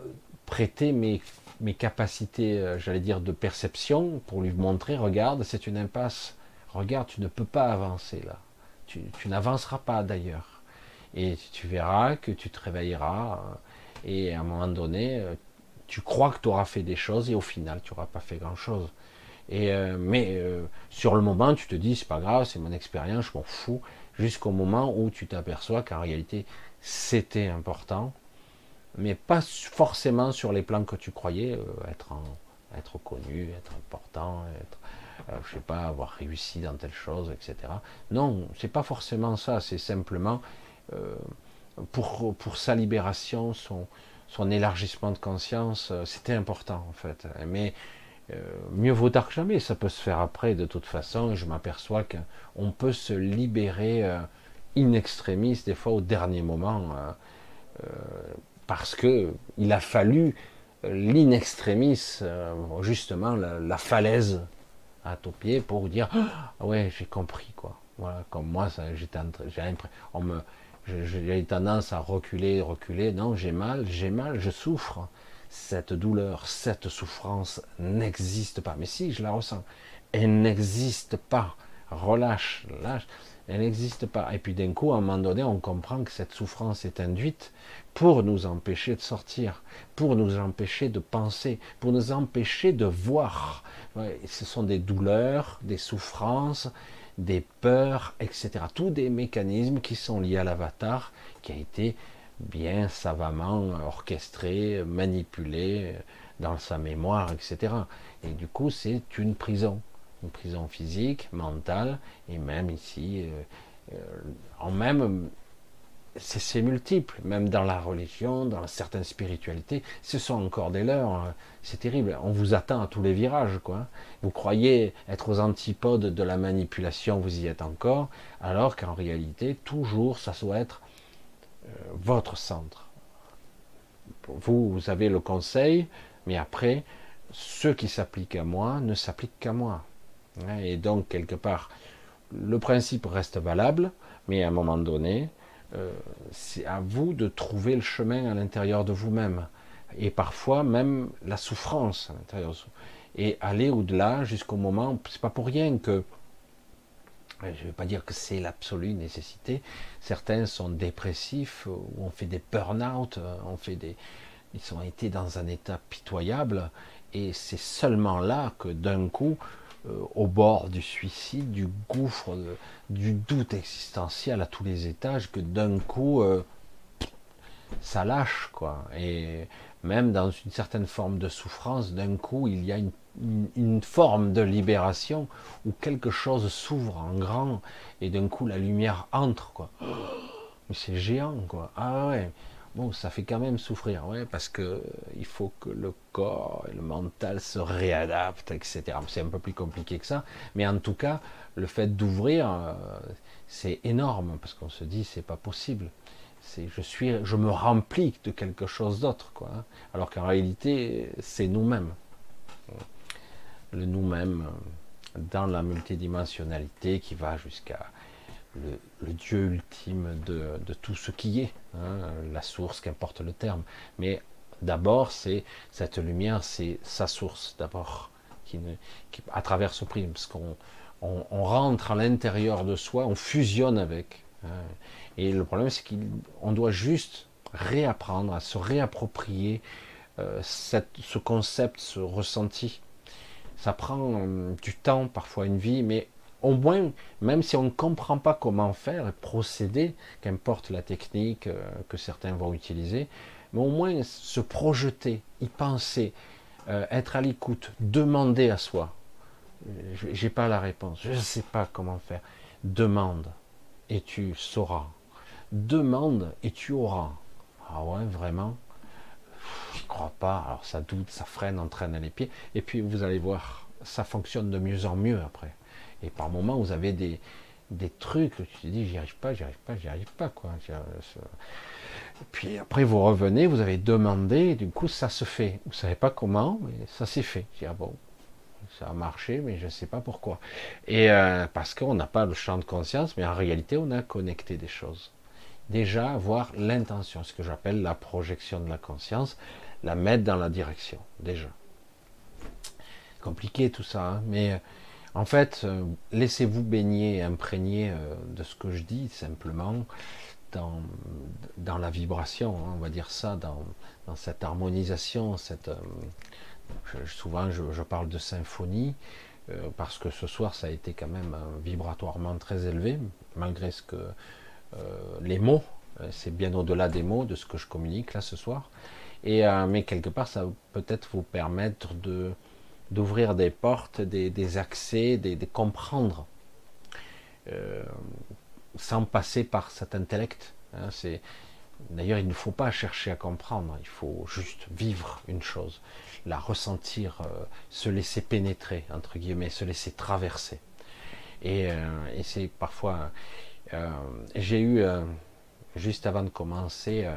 prêter mes, mes capacités, euh, j'allais dire, de perception pour lui montrer, regarde, c'est une impasse. Regarde, tu ne peux pas avancer là. Tu, n'avanceras pas d'ailleurs. Et tu verras que tu te réveilleras euh, et à un moment donné, euh, tu crois que tu auras fait des choses et au final, tu n'auras pas fait grand-chose. Et mais sur le moment, tu te dis, c'est pas grave, c'est mon expérience, je m'en fous jusqu'au moment où tu t'aperçois qu'en réalité c'était important, mais pas forcément sur les plans que tu croyais, euh, être, être connu, être important, être, euh, je sais pas, avoir réussi dans telle chose, etc. Non, c'est pas forcément ça, c'est simplement euh, pour, pour sa libération, son, son élargissement de conscience, c'était important en fait. Mais euh, mieux vaut tard que jamais, ça peut se faire après de toute façon, je m'aperçois qu'on peut se libérer euh, in extremis, des fois au dernier moment, euh, parce que il a fallu l'in extremis, euh, justement la, falaise à ton pied pour dire ah ouais j'ai compris quoi. Comme moi j'étais on me j'ai tendance à reculer, reculer. Non, j'ai mal, j'ai mal, je souffre. Cette douleur, cette souffrance n'existe pas. Mais si, je la ressens. Elle n'existe pas. Relâche, lâche. Elle n'existe pas. Et puis d'un coup, à un moment donné, on comprend que cette souffrance est induite pour nous empêcher de sortir, pour nous empêcher de penser, pour nous empêcher de voir. ce sont des douleurs, des souffrances, des peurs, etc. Tous des mécanismes qui sont liés à l'avatar, qui a été bien savamment orchestré, manipulé dans sa mémoire, etc. Et du coup, c'est une prison, une prison physique, mentale, et même ici, euh, euh, en même c'est multiple, même dans la religion, dans certaines spiritualités, ce sont encore des leurs. Hein. C'est terrible. On vous attend à tous les virages, quoi. Vous croyez être aux antipodes de la manipulation, vous y êtes encore, alors qu'en réalité, toujours, ça doit être votre centre. Vous, vous avez le conseil, mais après, ce qui s'applique à moi ne s'applique qu'à moi. Hein. Et donc, quelque part, le principe reste valable, mais à un moment donné, euh, c'est à vous de trouver le chemin à l'intérieur de vous-même. Et parfois même la souffrance à l'intérieur de vous. Et aller au-delà jusqu'au moment, c'est pas pour rien que, je ne vais pas dire que c'est l'absolue nécessité, certains sont dépressifs, ou ont fait des burn-out, ont fait des, ils ont été dans un état pitoyable, et c'est seulement là que d'un coup, euh, au bord du suicide, du gouffre, du doute existentiel à tous les étages, que d'un coup, euh, ça lâche, quoi. Et même dans une certaine forme de souffrance, d'un coup, il y a une, forme de libération où quelque chose s'ouvre en grand et d'un coup, la lumière entre, quoi. C'est géant, quoi. Ah ouais bon, ça fait quand même souffrir, ouais, parce que il faut que le corps et le mental se réadaptent, etc. C'est un peu plus compliqué que ça, mais en tout cas, le fait d'ouvrir, euh, c'est énorme parce qu'on se dit c'est pas possible. C'est je suis, je me remplis de quelque chose d'autre, quoi. Hein. alors qu'en réalité, c'est nous-mêmes, le nous-mêmes dans la multidimensionnalité qui va jusqu'à le, Dieu ultime de, tout ce qui est, hein, la source, qu'importe le terme. Mais d'abord, c'est cette lumière, c'est sa source d'abord, qui, à travers ce prisme, parce qu'on on, rentre à l'intérieur de soi, on fusionne avec. Hein. Et le problème, c'est qu'on doit juste réapprendre à se réapproprier euh, cette, ce concept, ce ressenti. Ça prend euh, du temps, parfois une vie, mais au moins, même si on ne comprend pas comment faire et procéder, qu'importe la technique euh, que certains vont utiliser, mais au moins se projeter, y penser, euh, être à l'écoute, demander à soi. J'ai pas la réponse, je ne sais pas comment faire. Demande et tu sauras. Demande et tu auras. Ah ouais, vraiment? Je crois pas. Alors ça doute, ça freine, entraîne les pieds. Et puis vous allez voir, ça fonctionne de mieux en mieux après. Et par moments, vous avez des, des trucs, tu te dis, j'y arrive pas, j'y arrive pas, j'y arrive pas, puis après, vous revenez, vous avez demandé, et du coup, ça se fait. Vous savez pas comment, mais ça s'est fait. Je dis, ah bon, ça a marché, mais je ne sais pas pourquoi. Et euh, parce qu'on n'a pas le champ de conscience, mais en réalité, on a connecté des choses. Déjà, avoir l'intention, ce que j'appelle la projection de la conscience, la mettre dans la direction, déjà. Compliqué tout ça, hein, mais en fait, euh, laissez-vous baigner, imprégner euh, de ce que je dis simplement dans, dans la vibration, hein, on va dire ça, dans, dans cette harmonisation, cette, euh, souvent je, parle de symphonie, parce que ce soir ça a été quand même vibratoirement très élevé, malgré ce que les mots, c'est bien au-delà des mots de ce que je communique là ce soir, et, mais quelque part ça peut-être vous permettre de d'ouvrir des portes, des, accès, des, comprendre, euh, sans passer par cet intellect. Hein, c'est D'ailleurs, il ne faut pas chercher à comprendre, il faut juste vivre une chose, la ressentir, euh, se laisser pénétrer, entre guillemets, se laisser traverser. Euh, et c'est parfois... j'ai eu, juste avant de commencer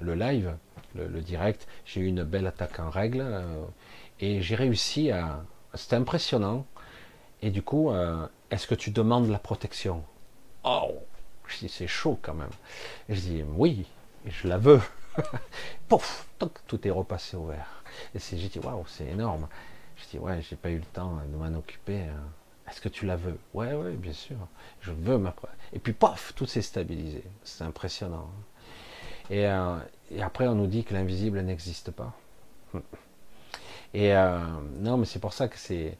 le live, le, direct, j'ai eu une belle attaque en règle et j'ai réussi à. C'était impressionnant. Et du coup, est-ce que tu demandes la protection? Oh Je dis, c'est chaud quand même. Je dis, oui, je la veux. Pouf Tout est repassé au vert. Et j'ai dit, waouh, c'est énorme. Je dis, ouais, j'ai pas eu le temps de m'en occuper. Hein. Est-ce que tu la veux? Ouais, ouais, bien sûr. Je veux ma. Et puis, pof, tout s'est stabilisé. C'est impressionnant. Et, euh, et, après, on nous dit que l'invisible n'existe pas. Et euh, non, mais c'est pour ça que c'est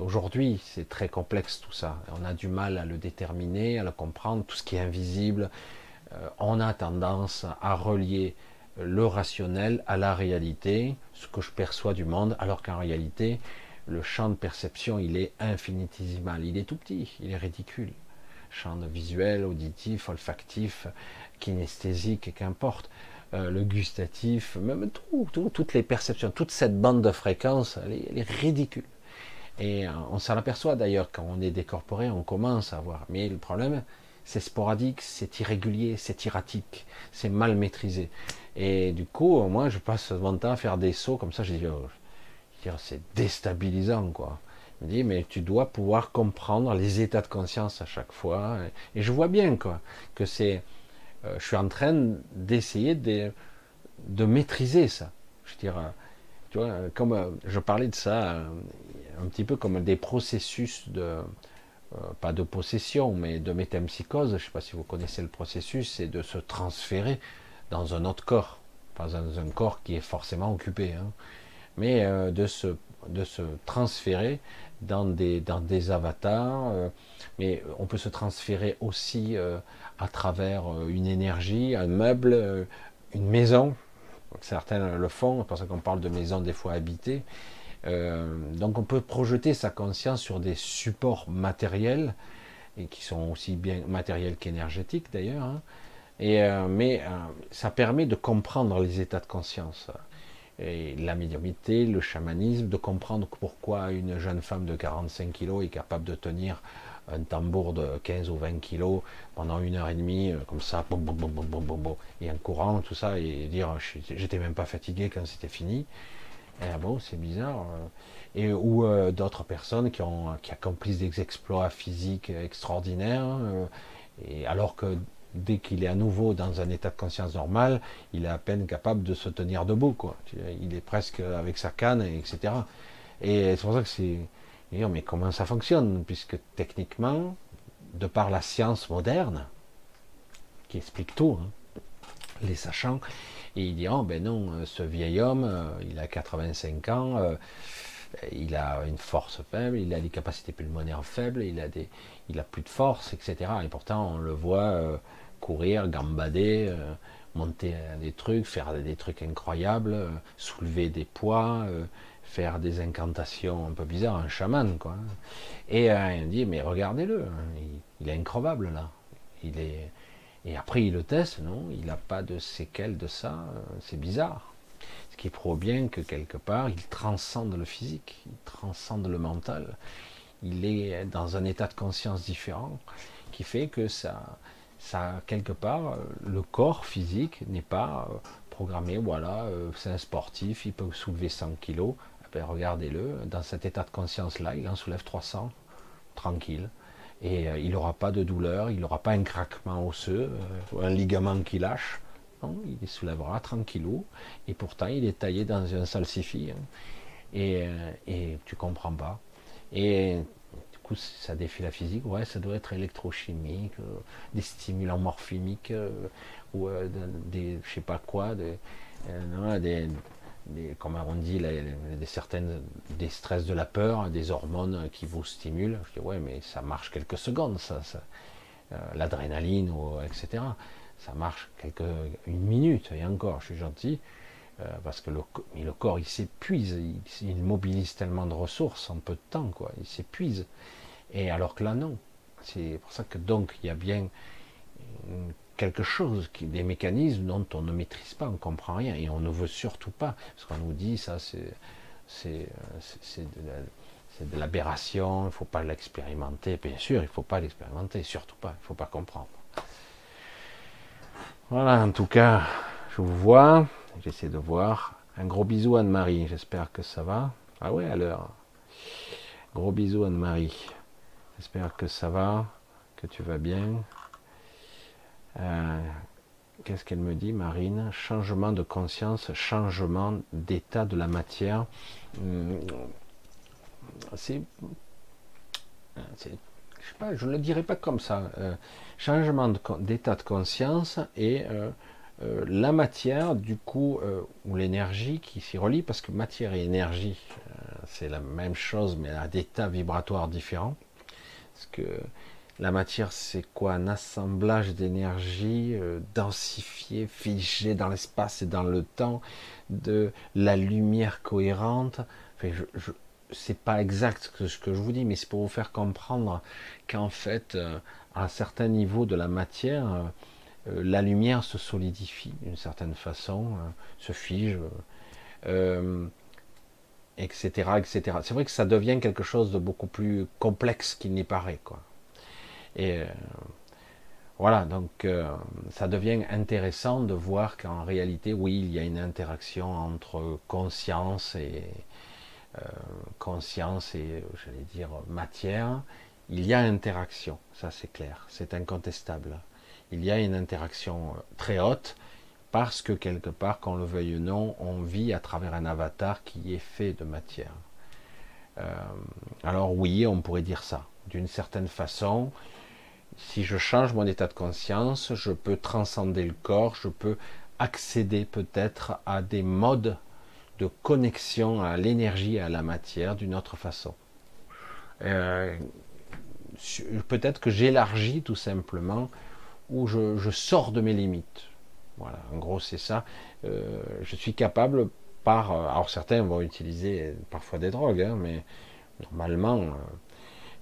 Aujourd'hui, c'est très complexe tout ça. On a du mal à le déterminer, à le comprendre. Tout ce qui est invisible, euh, on a tendance à relier le rationnel à la réalité, ce que je perçois du monde, alors qu'en réalité, le champ de perception, il est infinitésimal. Il est tout petit, il est ridicule. Champ visuel, auditif, olfactif, kinesthésique, qu'importe. Euh, le gustatif, même tout, toutes les perceptions, toute cette bande de fréquences, elle est ridicule. Et euh, on s'en aperçoit d'ailleurs quand on est décorporé, on commence à voir. Mais le problème, c'est sporadique, c'est irrégulier, c'est erratique, c'est mal maîtrisé. Et du coup, moi, je passe mon temps à faire des sauts comme ça. Je dis, oh, c'est déstabilisant, quoi. Je me dis, mais tu dois pouvoir comprendre les états de conscience à chaque fois. Et je vois bien, quoi, que c'est. Euh, je suis en train d'essayer de, de maîtriser ça. Je euh, tu vois, comme je parlais de ça un petit peu comme des processus de, euh, pas de possession, mais de métempsychose. Je ne sais pas si vous connaissez le processus, c'est de se transférer dans un autre corps, pas dans un corps qui est forcément occupé, hein. Mais euh, de, se, de se transférer dans des, dans des avatars. Euh, mais on peut se transférer aussi à travers une énergie, un meuble, une maison. Certains le font, c'est pour ça qu'on parle de maison des fois habitée. Euh, donc on peut projeter sa conscience sur des supports matériels, et qui sont aussi bien matériels qu'énergétiques d'ailleurs. Hein. Et, euh, mais euh, ça permet de comprendre les états de conscience. Et la médiumnité, le chamanisme, de comprendre pourquoi une jeune femme de 45 kg est capable de tenir un tambour de 15 ou 20 kg pendant une heure et demie, comme ça, et en courant, tout ça, et dire j'étais même pas fatigué quand c'était fini. Ah bon, c'est bizarre. Euh. Et, ou euh, d'autres personnes qui, accomplissent des exploits physiques extraordinaires, euh, et alors que dès qu'il est à nouveau dans un état de conscience normal, il est à peine capable de se tenir debout. Il est presque avec sa canne, etc. Et c'est pour ça que c'est... Mais comment ça fonctionne? Puisque techniquement, de par la science moderne, qui explique tout, hein, les sachants, et il dit, oh ben non, euh, ce vieil homme, euh, il a 85 ans, euh, il a une force faible, il a des capacités pulmonaires faibles, il a plus de force, etc. Et pourtant, on le voit courir, gambader, monter des trucs, faire des trucs incroyables, soulever des poids, faire des incantations un peu bizarres, un chaman, quoi. Et il dit, mais regardez-le, il, est incroyable là. Il est, et après, il le teste, non, il n'a pas de séquelles de ça, euh, c'est bizarre. Ce qui prouve bien que quelque part, il transcende le physique, il transcende le mental. Il est dans un état de conscience différent qui fait que ça, ça quelque part, le corps physique n'est pas euh, programmé, voilà, euh, c'est un sportif, il peut soulever 100 kilos. Eh ben, regardez-le, dans cet état de conscience-là, il en soulève 300, tranquille et euh, il n'aura pas de douleur, il n'aura pas un craquement osseux, euh, un ligament qui lâche. Non, il soulèvera tranquillou, et pourtant il est taillé dans un salsifis, hein. et, euh, et tu comprends pas. Et coup, ça défie la physique, ouais, ça doit être électrochimique, des stimulants morphimiques, ou des, je sais pas quoi, des, comme on stress de la peur, des hormones qui vous stimulent. Je dis ouais, mais ça marche quelques secondes, ça, euh, l'adrénaline, etc. Ça marche quelques, une minute et encore, je suis gentil, euh, parce que le, corps il s'épuise, il, mobilise tellement de ressources en peu de temps, quoi, il s'épuise. Et alors que là non. C'est pour ça que donc il y a bien quelque chose, des mécanismes dont on ne maîtrise pas, on ne comprend rien, et on ne veut surtout pas, parce qu'on nous dit ça c'est c'est de l'aberration, il ne faut pas l'expérimenter, bien sûr, il ne faut pas l'expérimenter, surtout pas, il ne faut pas comprendre. Voilà, en tout cas, je vous vois, j'essaie de voir. Un gros bisou Anne-Marie, j'espère que ça va. Ah ouais, à l'heure. Gros bisou Anne-Marie. J'espère que ça va, que tu vas bien. Euh, qu'est-ce qu'elle me dit, Marine? Changement de conscience, changement d'état de la matière. Hmm, c'est, je je ne le dirais pas comme ça. Euh, changement d'état de, conscience et euh, la matière, du coup, ou l'énergie qui s'y relie, parce que matière et énergie, c'est la même chose, mais à des états vibratoires différents. Parce que la matière, c'est quoi? Un assemblage d'énergie euh, densifiée, figée dans l'espace et dans le temps, de la lumière cohérente. Enfin, je, c'est pas exact ce que je vous dis, mais c'est pour vous faire comprendre qu'en fait, euh, à un certain niveau de la matière, euh, la lumière se solidifie d'une certaine façon, se fige, etc., etc. C'est vrai que ça devient quelque chose de beaucoup plus complexe qu'il n'y paraît, quoi. Et euh, voilà, donc euh, ça devient intéressant de voir qu'en réalité, oui, il y a une interaction entre conscience et euh, conscience et, j'allais dire, matière. Il y a interaction, ça c'est clair, c'est incontestable. Il y a une interaction très haute parce que quelque part, qu'on le veuille ou non, on vit à travers un avatar qui est fait de matière. alors oui, on pourrait dire ça. D'une certaine façon, si je change mon état de conscience, je peux transcender le corps, je peux accéder peut-être à des modes de connexion à l'énergie et à la matière d'une autre façon. Euh, peut-être que j'élargis tout simplement ou je, sors de mes limites. Voilà, en gros c'est ça. Euh, je suis capable par... Alors certains vont utiliser parfois des drogues, hein, mais normalement... Euh,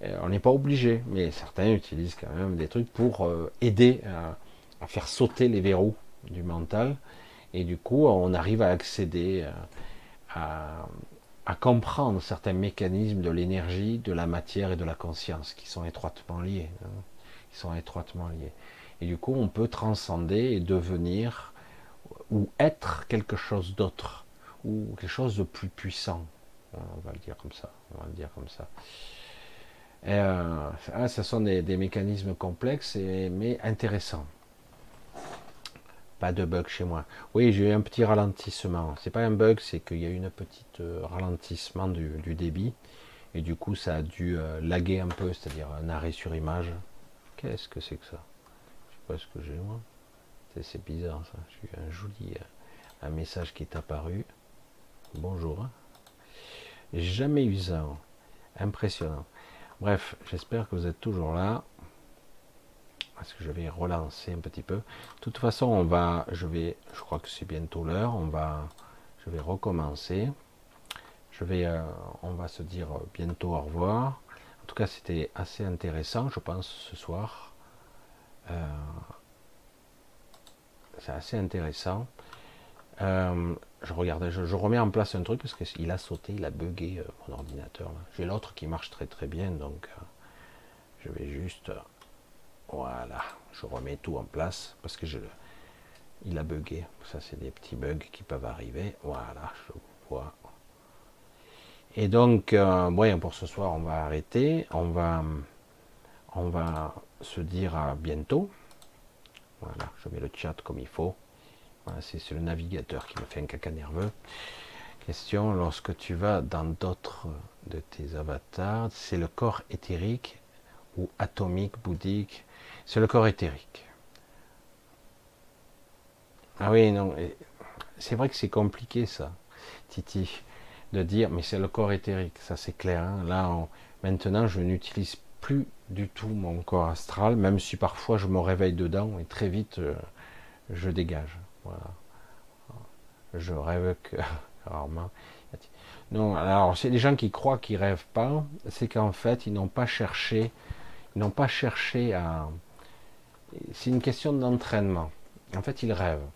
euh, on n'est pas obligé, mais certains utilisent quand même des trucs pour euh, aider à, faire sauter les verrous du mental. Et du coup, on arrive à accéder euh, à, comprendre certains mécanismes de l'énergie, de la matière et de la conscience qui sont étroitement liés. Hein, qui sont étroitement liés. Et du coup, on peut transcender et devenir ou être quelque chose d'autre ou quelque chose de plus puissant. On va le dire comme ça. On va le dire comme ça. Euh, ah, ce sont des, mécanismes complexes mais intéressants. Pas de bug chez moi. Oui, j'ai eu un petit ralentissement. C'est pas un bug, c'est qu'il y a eu un petit euh, ralentissement du, débit et du coup ça a dû euh, laguer un peu, c'est-à-dire un arrêt sur image. Qu'est-ce que c'est que ça? Je sais pas ce que j'ai moi. C'est bizarre ça. J'ai eu un joli un message qui est apparu. Bonjour. J'ai jamais eu ça. Impressionnant. Bref, j'espère que vous êtes toujours là. Parce que je vais relancer un petit peu. De toute façon, on va, je vais, je crois que c'est bientôt l'heure. On va, je vais recommencer. Je vais, euh, on va se dire bientôt au revoir. Tout cas, c'était assez intéressant, je pense, ce soir. Euh, c'est assez intéressant. Euh, je regardais, je, remets en place un truc parce qu'il a sauté, il a bugué euh, mon ordinateur. J'ai l'autre qui marche très très bien, donc je vais juste, voilà, je remets tout en place parce que je, il a bugué. Ça, c'est des petits bugs qui peuvent arriver. Voilà, je vois. Et donc, euh, pour ce soir, on va arrêter. On va, se dire à bientôt. Voilà, je mets le chat comme il faut c'est le navigateur qui me fait un caca nerveux. Question, lorsque tu vas dans d'autres de tes avatars, c'est le corps éthérique ou atomique, bouddhique? C'est le corps éthérique. Ah oui, non, c'est vrai que c'est compliqué ça, Titi, de dire, mais c'est le corps éthérique, ça c'est clair. Hein. Là, maintenant, je n'utilise plus du tout mon corps astral, même si parfois je me réveille dedans et très vite euh, je dégage. Voilà. Je rêve que rarement. Non, alors c'est des gens qui croient qu'ils rêvent pas, c'est qu'en fait ils n'ont pas cherché, ils n'ont pas cherché à. C'est une question d'entraînement. En fait, ils rêvent.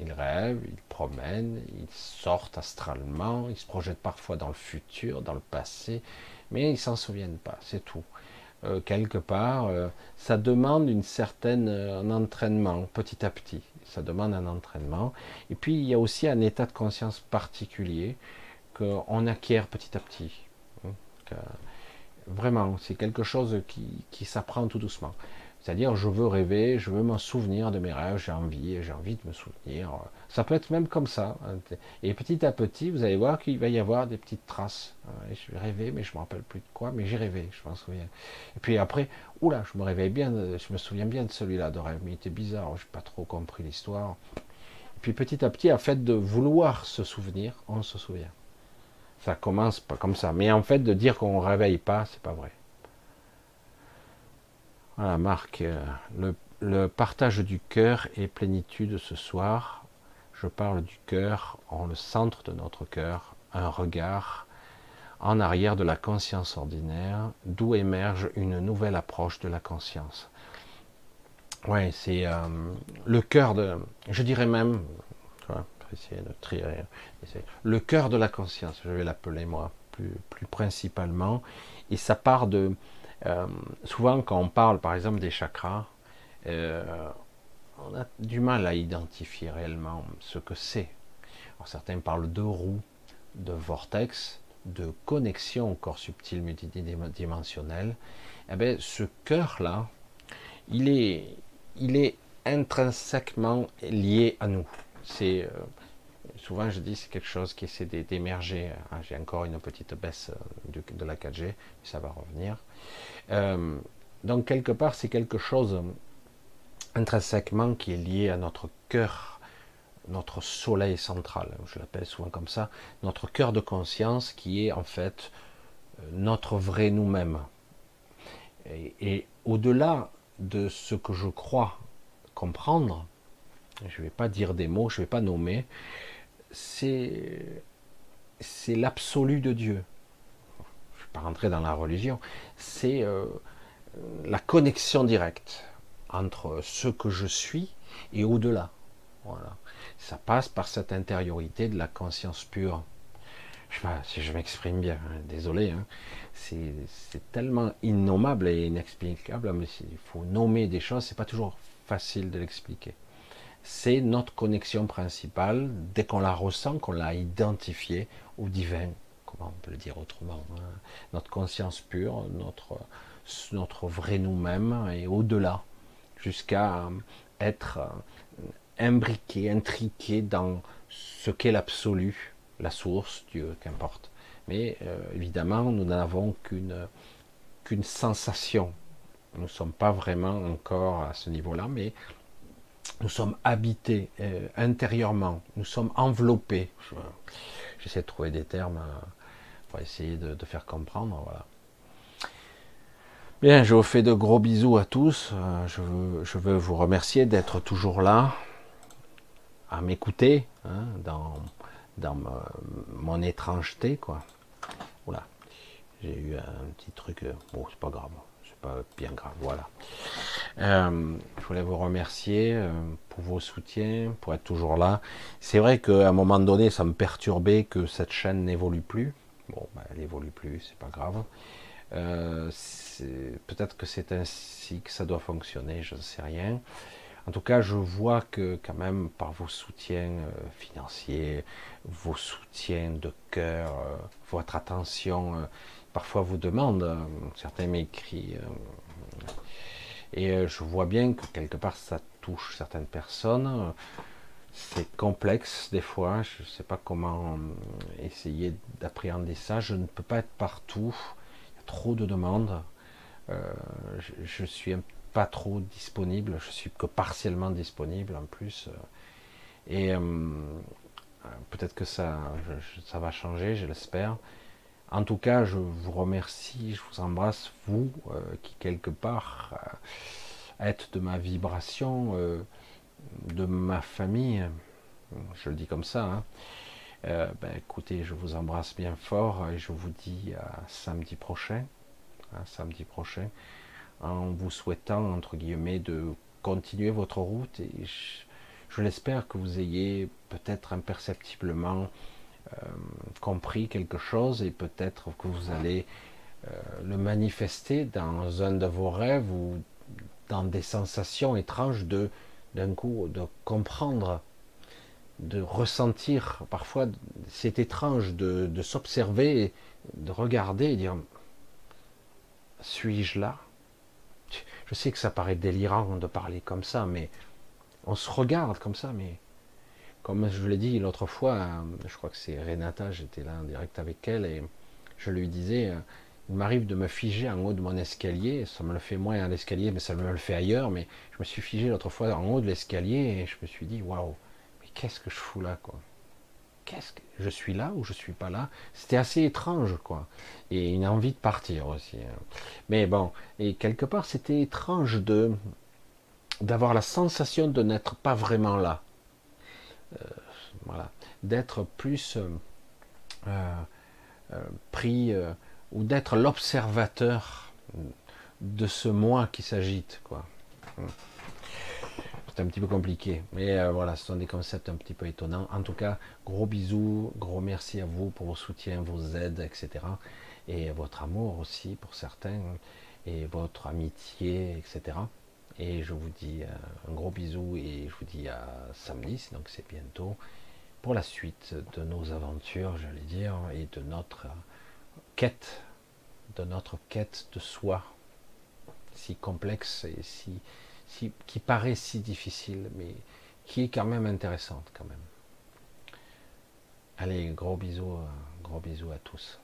Ils rêvent, ils promènent, ils sortent astralement, ils se projettent parfois dans le futur, dans le passé, mais ils s'en souviennent pas, c'est tout. Euh, quelque part, euh, ça demande une certaine euh, un entraînement petit à petit Ça demande un entraînement. Et puis il y a aussi un état de conscience particulier qu'on acquiert petit à petit. Hein, vraiment, c'est quelque chose qui, qui s'apprend tout doucement. C'est-à-dire, je veux rêver, je veux m'en souvenir de mes rêves, j'ai envie, j'ai envie de me souvenir. Ça peut être même comme ça. Et petit à petit, vous allez voir qu'il va y avoir des petites traces. Je vais rêver, mais je me rappelle plus de quoi, mais j'ai rêvé, je m'en souviens. Et puis après, oula, je me réveille bien, je me souviens bien de celui-là de rêve, mais il était bizarre, je n'ai pas trop compris l'histoire. Et puis petit à petit, à fait de vouloir se souvenir, on se souvient. Ça commence pas comme ça. Mais en fait, de dire qu'on ne réveille pas, c'est pas vrai. Voilà, Marc, euh, le, partage du cœur et plénitude ce soir. Je parle du cœur en le centre de notre cœur, un regard en arrière de la conscience ordinaire, d'où émerge une nouvelle approche de la conscience. Ouais, c'est euh, le cœur de, je dirais même, essayer de trier, le cœur de la conscience, je vais l'appeler moi, plus, plus principalement, et ça part de, euh, souvent, quand on parle, par exemple, des chakras, euh, on a du mal à identifier réellement ce que c'est. Certains parlent de roue, de vortex, de connexion au corps subtil multidimensionnel. Eh bien, ce cœur-là, il est, il est intrinsèquement lié à nous. C'est euh, souvent je dis c'est quelque chose qui essaie d'émerger. Ah, j'ai encore une petite baisse de la 4G, mais ça va revenir. Euh, donc quelque part, c'est quelque chose intrinsèquement qui est lié à notre cœur, notre soleil central, je l'appelle souvent comme ça, notre cœur de conscience qui est en fait euh, notre vrai nous-mêmes. Et, au-delà de ce que je crois comprendre, je ne vais pas dire des mots, je ne vais pas nommer, c'est l'absolu de Dieu pas rentrer dans la religion, c'est euh, la connexion directe entre ce que je suis et au-delà. Voilà. Ça passe par cette intériorité de la conscience pure. Je sais pas si je m'exprime bien, hein, désolé. Hein. C'est tellement innommable et inexplicable, mais il faut nommer des choses, c'est pas toujours facile de l'expliquer. C'est notre connexion principale, dès qu'on la ressent, qu'on l'a identifiée au divin, on peut le dire autrement, hein. notre conscience pure, notre, notre vrai nous-mêmes et au-delà, jusqu'à être imbriqué, intriqué dans ce qu'est l'absolu, la source, Dieu, qu'importe. Mais euh, évidemment, nous n'avons qu'une qu'une sensation. Nous ne sommes pas vraiment encore à ce niveau-là, mais nous sommes habités euh, intérieurement, nous sommes enveloppés. J'essaie de trouver des termes euh, pour essayer de, faire comprendre. Voilà. Bien, je vous fais de gros bisous à tous. Euh, je, veux, je veux vous remercier d'être toujours là, à m'écouter hein, dans, mon étrangeté. Quoi. J'ai eu un petit truc. Euh, bon, c'est pas grave. C'est pas bien grave. Voilà. Euh, je voulais vous remercier pour vos soutiens, pour être toujours là. C'est vrai qu'à un moment donné, ça me perturbait que cette chaîne n'évolue plus. Bon, bah, elle évolue plus, c'est pas grave. Euh, peut-être que c'est ainsi que ça doit fonctionner, je ne sais rien. En tout cas, je vois que quand même par vos soutiens euh, financiers, vos soutiens de cœur, euh, votre attention, parfois vous demande, certains m'écrivent, et je vois bien que quelque part ça touche certaines personnes c'est complexe des fois, je ne sais pas comment euh, essayer d'appréhender ça, je ne peux pas être partout, il y a trop de demandes, euh, je, ne suis pas trop disponible, je suis que partiellement disponible en plus, et euh, peut-être que ça, ça va changer, je l'espère. En tout cas, je vous remercie, je vous embrasse, vous qui quelque part êtes de ma vibration de ma famille, je le dis comme ça, hein. euh, ben, écoutez, je vous embrasse bien fort et je vous dis à samedi prochain, samedi prochain, en vous souhaitant, entre guillemets, de continuer votre route et je, l'espère que vous ayez peut-être imperceptiblement euh, compris quelque chose et peut-être que vous allez euh, le manifester dans un de vos rêves ou dans des sensations étranges de d'un coup, de comprendre, de ressentir. Parfois, c'est étrange de, s'observer, de regarder et dire suis-je là? Je sais que ça paraît délirant de parler comme ça, mais on se regarde comme ça, mais comme je l'ai dit l'autre fois, je crois que c'est Renata, j'étais là en direct avec elle et je lui disais, il m'arrive de me figer en haut de mon escalier, ça me le fait moins à l'escalier, mais ça me le fait ailleurs, mais je me suis figé l'autre fois en haut de l'escalier et je me suis dit, waouh, mais qu'est-ce que je fous là, quoi? Qu'est-ce que je suis là ou je suis pas là? C'était assez étrange, quoi, et une envie de partir aussi. Hein. Mais bon, et quelque part, c'était étrange de d'avoir la sensation de n'être pas vraiment là. Euh, voilà, d'être plus euh, euh, pris ou d'être l'observateur de ce moi qui s'agite, quoi. C'est un petit peu compliqué, mais voilà, ce sont des concepts un petit peu étonnants. En tout cas, gros bisous, gros merci à vous pour vos soutiens, vos aides, etc. Et votre amour aussi pour certains, et votre amitié, etc. Et je vous dis euh, un gros bisou et je vous dis à samedi, donc c'est bientôt, pour la suite de nos aventures, j'allais dire, et de notre quête, de notre quête de soi, si complexe et si, si qui paraît si difficile, mais qui est quand même intéressante quand même. Allez, gros bisous, euh, gros bisous à tous.